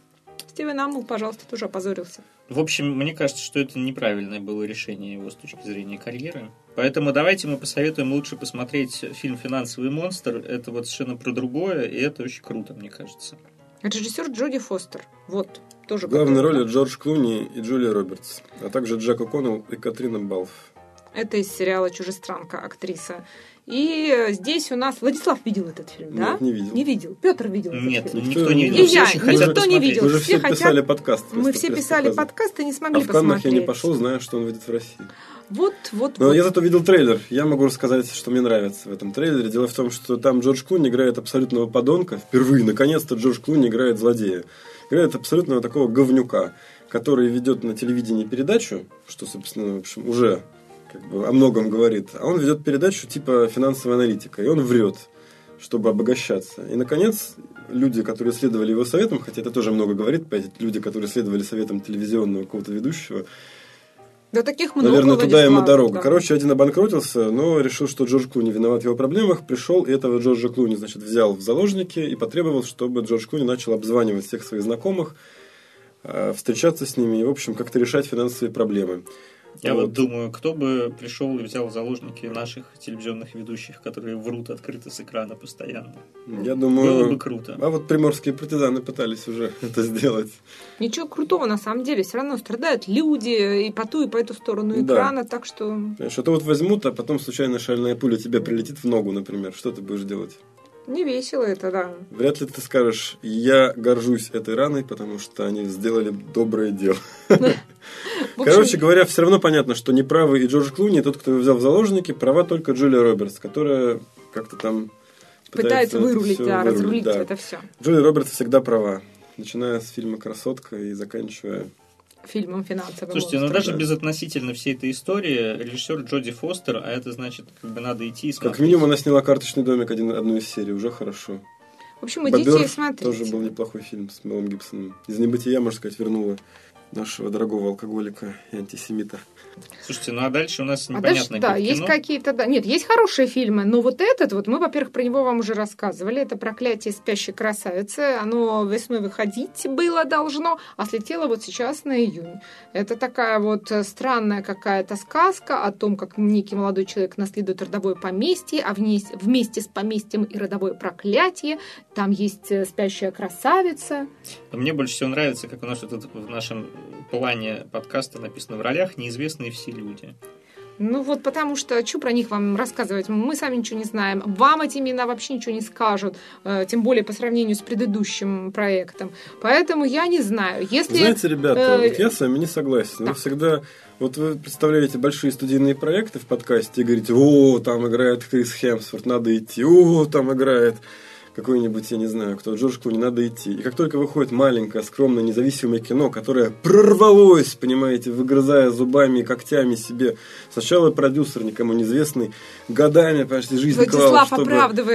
Стивен Амл, пожалуйста, тоже опозорился. В общем, мне кажется, что это неправильное было решение его с точки зрения карьеры. Поэтому давайте мы посоветуем лучше посмотреть фильм «Финансовый монстр». Это вот совершенно про другое, и это очень круто, мне кажется. Режиссер Джоди Фостер. Вот, тоже. В главной который- роли Джордж Клуни и Джулия Робертс, а также Джек О'Коннелл и Катрина Балф. Это из сериала «Чужестранка» актриса. И здесь у нас... Владислав видел этот фильм, да? Нет, не видел. Не видел. Петр видел Нет, этот ну фильм. никто не И видел. Все я, никто хотят не посмотреть. видел. Вы же все все хотят- писали подкаст. Мы все писали показывал. подкаст и не А смогли в Каннах я посмотреть. не пошел, зная, что он выйдет в России. Вот, вот, Но вот. я зато видел трейлер. Я могу рассказать, что мне нравится в этом трейлере. Дело в том, что там Джордж Клуни играет абсолютного подонка. Впервые, наконец-то, Джордж Клуни играет злодея. Играет абсолютного такого говнюка, который ведет на телевидении передачу, что, собственно, в общем, уже как бы о многом говорит. А он ведет передачу типа финансовая аналитика. И он врет, чтобы обогащаться. И, наконец, люди, которые следовали его советам, хотя это тоже много говорит, люди, которые следовали советам телевизионного какого-то ведущего, Да таких много, Наверное, туда ему дорога. да. Короче, один обанкротился, но решил, что Джордж Клуни виноват в его проблемах. Пришел, и этого Джорджа Клуни, значит, взял в заложники и потребовал, чтобы Джордж Клуни начал обзванивать всех своих знакомых, э, встречаться с ними и, в общем, как-то решать финансовые проблемы. Я вот думаю, кто бы пришел и взял заложники наших телевизионных ведущих, которые врут открыто с экрана постоянно. Я Было думаю... бы круто. А вот приморские партизаны пытались уже это сделать. Ничего крутого на самом деле. Все равно страдают люди и по ту, и по эту сторону Да. экрана, так что... Понимаешь, это вот возьмут, а потом случайно шальная пуля тебе прилетит в ногу, например. Что ты будешь делать? Не весело это, да. Вряд ли ты скажешь, я горжусь этой раной, потому что они сделали доброе дело. Короче говоря, все равно понятно, что неправы и Джордж Клуни, и тот, кто его взял в заложники, права только Джулия Робертс, которая как-то там пытается это вырулить, да, вырулить, разрулить да. это все. Джулия Робертс всегда права, начиная с фильма «Красотка» и заканчивая... Фильмом финансовым. Слушайте, ну монстром. даже безотносительно всей этой истории, режиссер Джоди Фостер, а это значит, как бы надо идти и смотреть. Как минимум она сняла «Карточный домик» один, одну из серий, уже хорошо. В общем, идите «Бобер» и смотрите. тоже был неплохой фильм с Мелом Гибсоном. Из небытия, можно сказать, вернула нашего дорогого алкоголика и антисемита. Слушайте, ну а дальше у нас А дальше, непонятно да, какое есть кино. какие-то, да. Нет, есть хорошие фильмы, но вот этот, вот мы, во-первых, про него вам уже рассказывали. Это «Проклятие спящей красавицы». Оно весной выходить было должно, а слетело вот сейчас на июнь. Это такая вот странная какая-то сказка о том, как некий молодой человек наследует родовое поместье, а вне- вместе с поместьем и родовое проклятие. Там есть э, спящая красавица. Мне больше всего нравится, как у нас тут в нашем плане подкаста написано в ролях неизвестные все люди. Ну вот потому что, что про них вам рассказывать? Мы сами ничего не знаем. Вам эти имена вообще ничего не скажут, э, тем более по сравнению с предыдущим проектом. Поэтому я не знаю. Если... Знаете, ребята, э, вот я с вами не согласен. Вы так. всегда... Вот вы представляете большие студийные проекты в подкасте и говорите, о, там играет Крис Хемсворт, надо идти, о, там играет какой-нибудь, я не знаю, кто, Джордж Клуни, надо идти. И как только выходит маленькое, скромное, независимое кино, которое прорвалось, понимаете, выгрызая зубами и когтями себе, сначала продюсер, никому неизвестный, годами почти жизнь клал, чтобы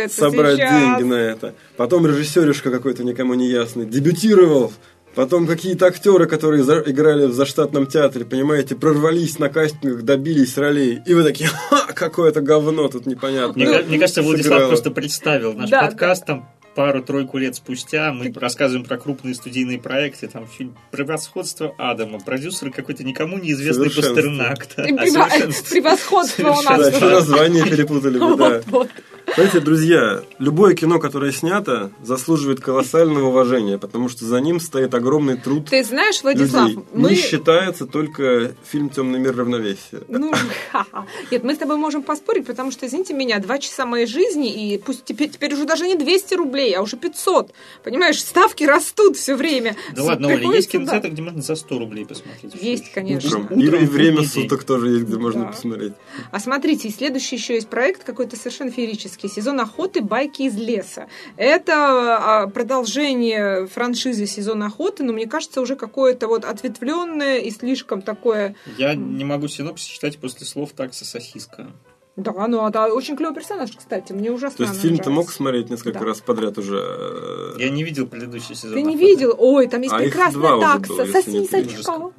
собрать сейчас. деньги на это. Потом режиссеришка какой-то никому не ясный, дебютировал, Потом какие-то актеры, которые за- играли в заштатном театре, понимаете, прорвались на кастингах, добились ролей. И вы такие, ха, какое это говно тут непонятно. Мне, ка- мне кажется, Владислав сыграло. просто представил наш Да, подкаст там пару-тройку лет спустя. Мы рассказываем про крупные студийные проекты. Там фильм «Превосходство Адама». Продюсер какой-то никому неизвестный. Пастернак. да. Превосходство у Да, нас. еще название перепутали бы, да. Знаете, друзья, любое кино, которое снято, заслуживает колоссального уважения, потому что за ним стоит огромный труд Ты знаешь, Владислав, людей. мы... Не считается только фильм «Темный мир равновесия». Ну, ха-ха. Нет, мы с тобой можем поспорить, потому что, извините меня, два часа моей жизни, и пусть теперь, теперь уже даже не 200 рублей, а уже 500. Понимаешь, ставки растут все время. Да ладно, Оля, есть кинотеатр, где можно за 100 рублей посмотреть. Есть, конечно. Утром. Утром, И, время суток тоже есть, где можно Да. посмотреть. А смотрите, и следующий еще есть проект какой-то совершенно феерический. Сезон охоты «Байки из леса». Это а, продолжение франшизы «Сезон охоты», но мне кажется, уже какое-то вот ответвленное и слишком такое... Я не могу синопсис читать после слов такса сосиска. Да, ну это очень клевый персонаж, кстати. Мне ужасно То есть фильм ты мог смотреть несколько Да. раз подряд уже? э, Я не видел предыдущий сезон. Ты не «Охоты». видел? Ой, там есть А прекрасная такса, сосисочка.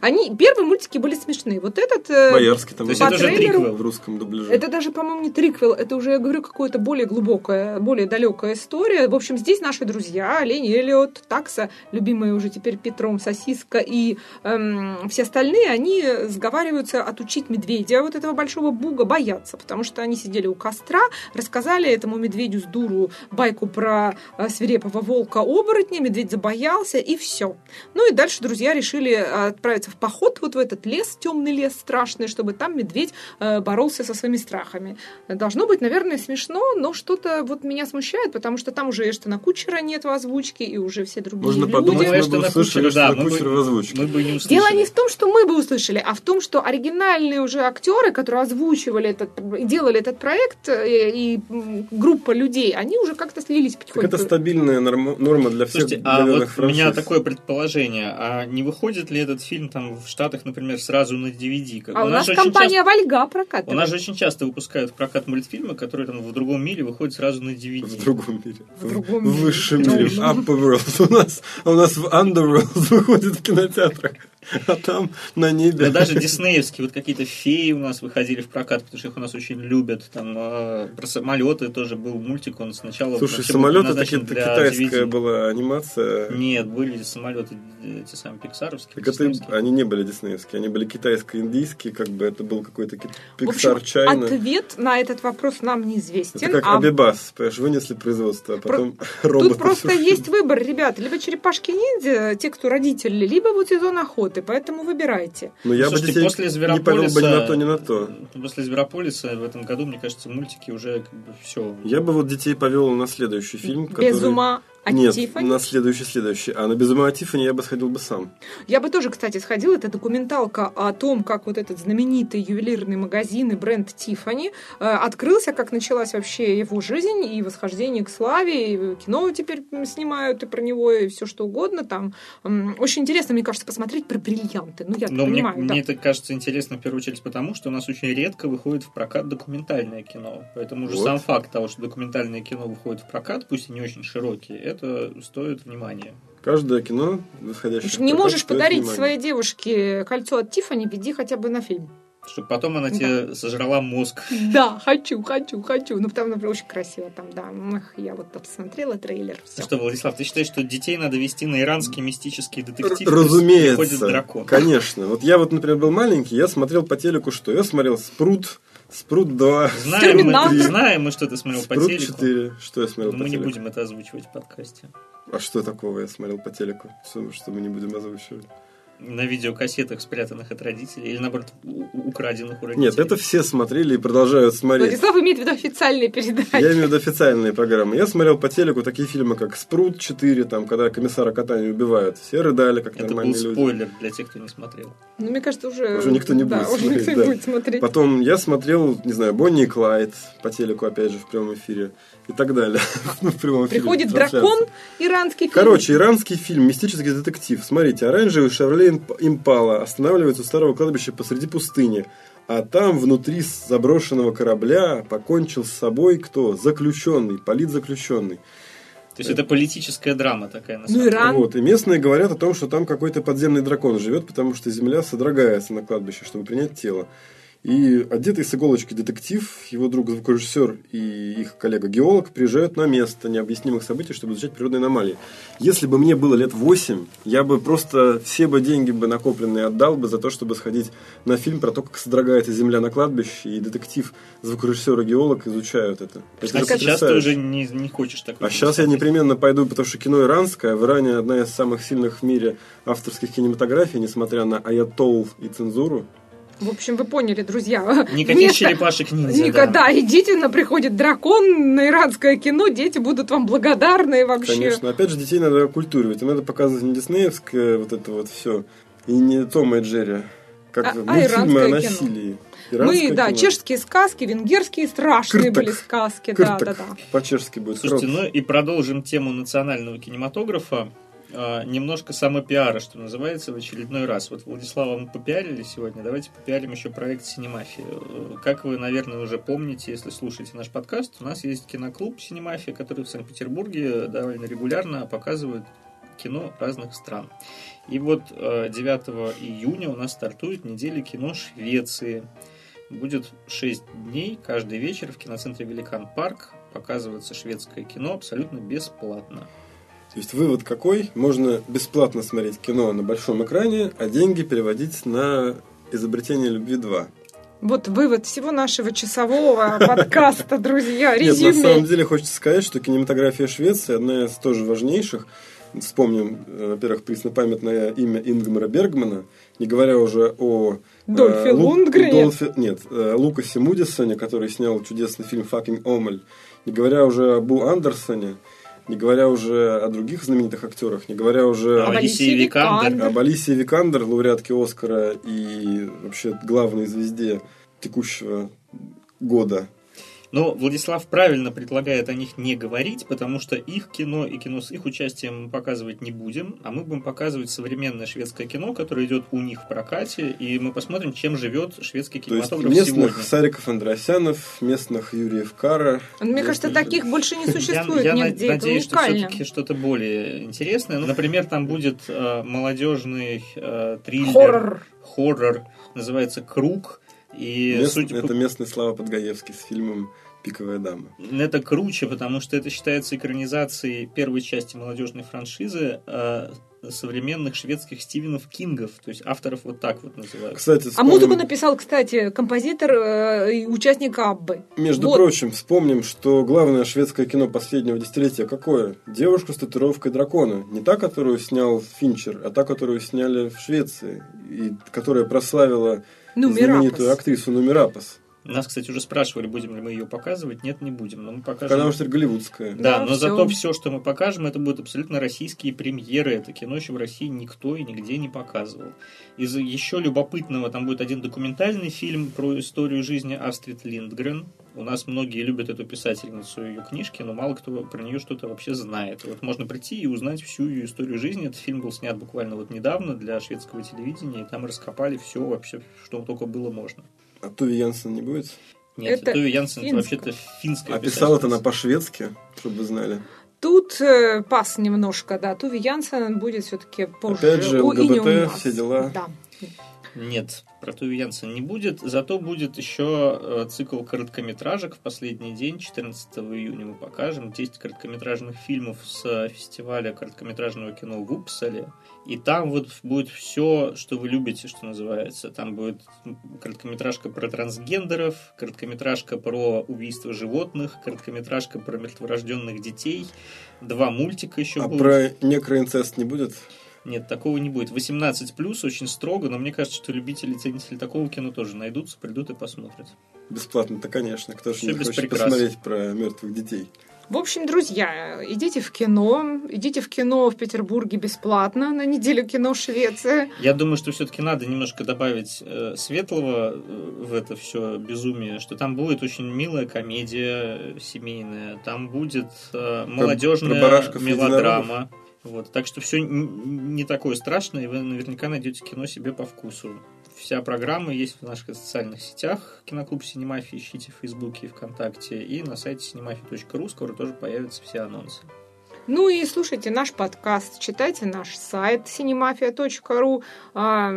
Они, первые мультики были смешные. Вот этот... э, Боярский там То есть это трейлеру триквел? в русском дубляже. Это даже, по-моему, не триквел, это уже, я говорю, какое-то более глубокая, более далекая история. В общем, здесь наши друзья, Лени Эллиот, Такса, любимые уже теперь Петром, Сосиска и эм, все остальные, они сговариваются отучить медведя, вот этого большого буга, бояться, потому что они сидели у костра, рассказали этому медведю с дуру байку про э, свирепого волка-оборотня, медведь забоялся, и все. Ну и дальше друзья решили отправиться в поход вот в этот лес, темный лес страшный, чтобы там медведь э, боролся со своими страхами. Должно быть, наверное, смешно, но что-то вот меня смущает, потому что там уже Эштона Кучера нет в озвучке, и уже все другие Можно люди. подумать, мы Эштона бы услышали, Кучера, да, что мы Кучер бы- в озвучке. Мы бы не услышали. Дело не в том, что мы бы услышали, а в том, что оригинальные уже актеры, которые озвучивали этот, делали этот проект, э, и м, группа людей, они уже как-то слились Так потихоньку. это стабильная норма, норма для всех Слушайте, а вот говёных у франшиз. меня такое предположение. А не выходит ли этот фильм там в Штатах, например, сразу на DVD? Как- А у нас же очень компания Вальга часто- прокатывает. У нас же очень часто выпускают в прокат мультфильмы, которые там в другом мире выходят сразу на DVD. В другом мире. В другом В мире. высшем Ну, мире. В ну. Upper World. У нас, у нас в Underworld выходит в кинотеатрах. А там на небе. Да даже диснеевские, вот какие-то феи у нас выходили в прокат, потому что их у нас очень любят. Там э, про самолеты тоже был мультик, он сначала Слушай, самолеты таки для китайская DVD. была анимация. Нет, были самолеты те самые пиксаровские. Так это, они не были диснеевские, они были китайско-индийские, как бы это был какой-то Pixar China. ответ на этот вопрос нам неизвестен. Это как а Абибас, понимаешь, вынесли производство, а потом роботы. Тут просто есть выбор, ребят. Либо черепашки-ниндзя, те, кто родители, либо вот сезон охоты. Поэтому выбирайте. Но я бы Слушайте, детей после не повел бы ни на то, ни на Зверополиса, то. после Зверополиса в этом году, мне кажется, мультики уже как бы все. Я бы вот детей повел на следующий фильм, который... Без ума от Нет, Тиффани. на следующий, следующий. А на «Без ума от Тиффани» я бы сходил бы сам. Я бы тоже, кстати, сходила. Это документалка о том, как вот этот знаменитый ювелирный магазин и бренд Тиффани э, открылся, как началась вообще его жизнь и восхождение к славе. И кино теперь снимают и про него, и все что угодно там. Очень интересно, мне кажется, посмотреть про бриллианты. Ну, я Но мне, понимаю, да. мне это кажется интересно в первую очередь потому, что у нас очень редко выходит в прокат документальное кино. Поэтому уже Вот. сам факт того, что документальное кино выходит в прокат, пусть и не очень широкий, это стоит внимания. Каждое кино, выходящее Уж в не можешь стоит подарить внимания. своей девушке кольцо от Тиффани, веди хотя бы на фильм. Чтобы потом она тебе сожрала мозг. Да, хочу, хочу, хочу. Ну, там, например, очень красиво там, да. Эх, я вот посмотрела трейлер. Все. что, Владислав, ты считаешь, что детей надо вести на иранский мистический детектив? Р- то есть Разумеется. Дракон. Конечно. Вот я вот, например, был маленький, я смотрел по телеку что? Я смотрел «Спрут», «Спрут 2», Знаем мы, знаем мы, что ты смотрел по «Спрут телеку. 4». Что я смотрел Но по мы не телеку? будем это озвучивать в подкасте. А что такого я смотрел по телеку? Что, что мы не будем озвучивать? На видеокассетах, спрятанных от родителей, или наоборот, украденных у родителей? Нет, это все смотрели и продолжают смотреть. Владислав имеет в виду официальные передачи. Я имею в виду официальные программы. Я смотрел по телеку такие фильмы, как «Спрут 4», там, когда комиссара Катани убивают. Все рыдали, как Это был нормальные люди. спойлер для тех, кто не смотрел. Ну, мне кажется, уже... Уже никто не да, будет уже смотреть, никто не да. будет смотреть. Потом я смотрел, не знаю, Бонни и Клайд по телеку, опять же, в прямом эфире. И так далее. Ну, в прямом Приходит трансляции. дракон, иранский фильм. Короче, иранский фильм «Мистический детектив». Смотрите, оранжевый «Шевроле Имп- Импала» останавливается у старого кладбища посреди пустыни. А там, внутри заброшенного корабля, покончил с собой кто? Заключенный, политзаключенный. То есть это политическая драма такая, на Ну, самом деле. Иран. Вот. И местные говорят о том, что там какой-то подземный дракон живет, потому что земля содрогается на кладбище, чтобы принять тело. И одетый с иголочки детектив, его друг звукорежиссер и их коллега-геолог приезжают на место необъяснимых событий, чтобы изучать природные аномалии. Если бы мне было лет 8, я бы просто все бы деньги бы накопленные отдал бы за то, чтобы сходить на фильм про то, как содрогается земля на кладбище, и детектив, звукорежиссер и геолог изучают это. Это А сейчас ты уже не, не хочешь такой А сейчас я непременно пойду, потому что кино иранское. В Иране одна из самых сильных в мире авторских кинематографий, несмотря на аятол и цензуру. В общем, вы поняли, друзья. Никаких Вместо- черепашек ниндзя. Никогда. Идите, на приходит дракон на иранское кино, дети будут вам благодарны вообще. Конечно. Опять же, детей надо оккультуривать. Им надо показывать не диснеевское вот это вот все, и не Тома и Джерри, как А- а мультфильмы иранское о кино? насилии. Мы, Иранское да, кино. чешские сказки, венгерские страшные Кырток. были сказки, да, Кырток. да, да. По-чешски будет. Слушайте, крот. ну и продолжим тему национального кинематографа. А, немножко самопиара, что называется, в очередной раз. Вот Владислава мы попиарили сегодня, давайте попиарим еще проект «Синемафия». Э, Как вы, наверное, уже помните, если слушаете наш подкаст, у нас есть киноклуб «Синемафия», который в Санкт-Петербурге довольно регулярно показывает кино разных стран. И вот э, 9 июня у нас стартует неделя кино Швеции. Будет 6 дней, каждый вечер в киноцентре Великан Парк показывается шведское кино абсолютно бесплатно. То есть вывод какой? Можно бесплатно смотреть кино на большом экране, а деньги переводить на изобретение любви 2. Вот вывод всего нашего часового подкаста, друзья. Нет, на самом Резюме. деле хочется сказать, что кинематография Швеции одна из тоже важнейших. Вспомним, э, во-первых, преснопамятное имя Ингмара Бергмана, не говоря уже о... э, Дольфе Лу- Лундгрене. Дольфе- нет, э, Лукасе Мудисоне, который снял чудесный фильм «Факинг Омель», не говоря уже о Бу Андерсоне, не говоря уже о других знаменитых актерах, не говоря уже Об Об Алисии Алисии Викандер. Викандер. об Алисии Викандер, лауреатке Оскара и вообще главной звезде текущего года. Но Владислав правильно предлагает о них не говорить, потому что их кино и кино с их участием мы показывать не будем, а мы будем показывать современное шведское кино, которое идет у них в прокате, и мы посмотрим, чем живет шведский То есть кинематограф местных сегодня. Сариков Андросянов, местных Юрьев Кара. Мне кажется, местных- таких больше не Я, существует я нигде. Это надеюсь, что все-таки что-то более интересное. Ну, Например, там будет э, молодежный э, триллер. Хоррор. хоррор, называется «Круг». И Мест- судя Это местный Слава Подгаевский с фильмом «Пиковая дама». Это круче, потому что это считается экранизацией первой части молодежной франшизы э, современных шведских Стивенов Кингов. То есть авторов вот так вот называют. Кстати, А вспомним- музыку написал, кстати, композитор э, и участник Аббы. Между Вот. прочим, вспомним, что главное шведское кино последнего десятилетия какое? Девушка с татуировкой дракона. Не та, которую снял Финчер, а та, которую сняли в Швеции. И которая прославила Ну, знаменитую Мирапас. актрису Нумерапас. Нас, кстати, уже спрашивали, будем ли мы ее показывать. Нет, не будем. Но мы покажем. Потому что это голливудская. Да, Да, но всё. зато все, что мы покажем, это будут абсолютно российские премьеры. Это кино еще в России никто и нигде не показывал. Из еще любопытного там будет один документальный фильм про историю жизни Астрид Линдгрен. У нас многие любят эту писательницу и ее книжки, но мало кто про нее что-то вообще знает. Вот можно прийти и узнать всю ее историю жизни. Этот фильм был снят буквально вот недавно для шведского телевидения, и там раскопали все вообще, что только было можно. А Туви Янсен не будет? Нет, Это Туви Янсен это финская. вообще-то финская А писала это она по-шведски, чтобы вы знали. Тут э, пас немножко, да. Туви Янсен будет все-таки позже. Опять же, ЛГБТ, все дела. Да. Нет, про Туви Янсен не будет. Зато будет еще э, цикл короткометражек в последний день, 14 июня мы покажем. 10 короткометражных фильмов с э, фестиваля короткометражного кино в Упсале. И там вот будет все, что вы любите, что называется. Там будет короткометражка про трансгендеров, короткометражка про убийство животных, короткометражка про мертворожденных детей, два мультика еще А будут. про некроинцест не будет? Нет, такого не будет. 18 плюс очень строго, но мне кажется, что любители и ценители такого кино тоже найдутся, придут и посмотрят. Бесплатно-то, конечно. Кто же не хочет посмотреть про мертвых детей? В общем, друзья, идите в кино, идите в кино в Петербурге бесплатно на неделю кино Швеция. Я думаю, что все-таки надо немножко добавить э, светлого э, в это все безумие, что там будет очень милая комедия э, семейная, там будет э, молодежная про мелодрама. Вот, так что все не такое страшное, и вы наверняка найдете кино себе по вкусу. Вся программа есть в наших социальных сетях. Киноклуб Синемафия ищите в Фейсбуке и ВКонтакте. И на сайте cinemafi.ru скоро тоже появятся все анонсы. Ну и слушайте наш подкаст, читайте наш сайт cinemafia.ru, а,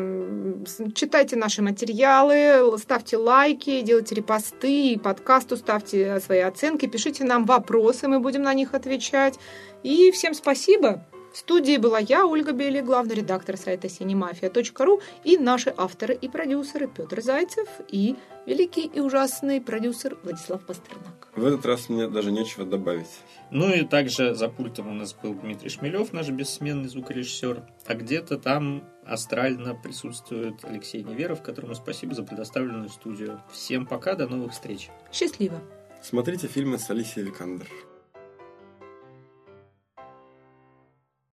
читайте наши материалы, ставьте лайки, делайте репосты, подкасту ставьте свои оценки, пишите нам вопросы, мы будем на них отвечать. И всем спасибо. В студии была я, Ольга Бели, главный редактор сайта cinemafia.ru и наши авторы и продюсеры Петр Зайцев и великий и ужасный продюсер Владислав Пастернак. В этот раз мне даже нечего добавить. Ну и также за пультом у нас был Дмитрий Шмелев, наш бессменный звукорежиссер. А где-то там астрально присутствует Алексей Неверов, которому спасибо за предоставленную студию. Всем пока, до новых встреч. Счастливо! Смотрите фильмы с Алисией Викандер.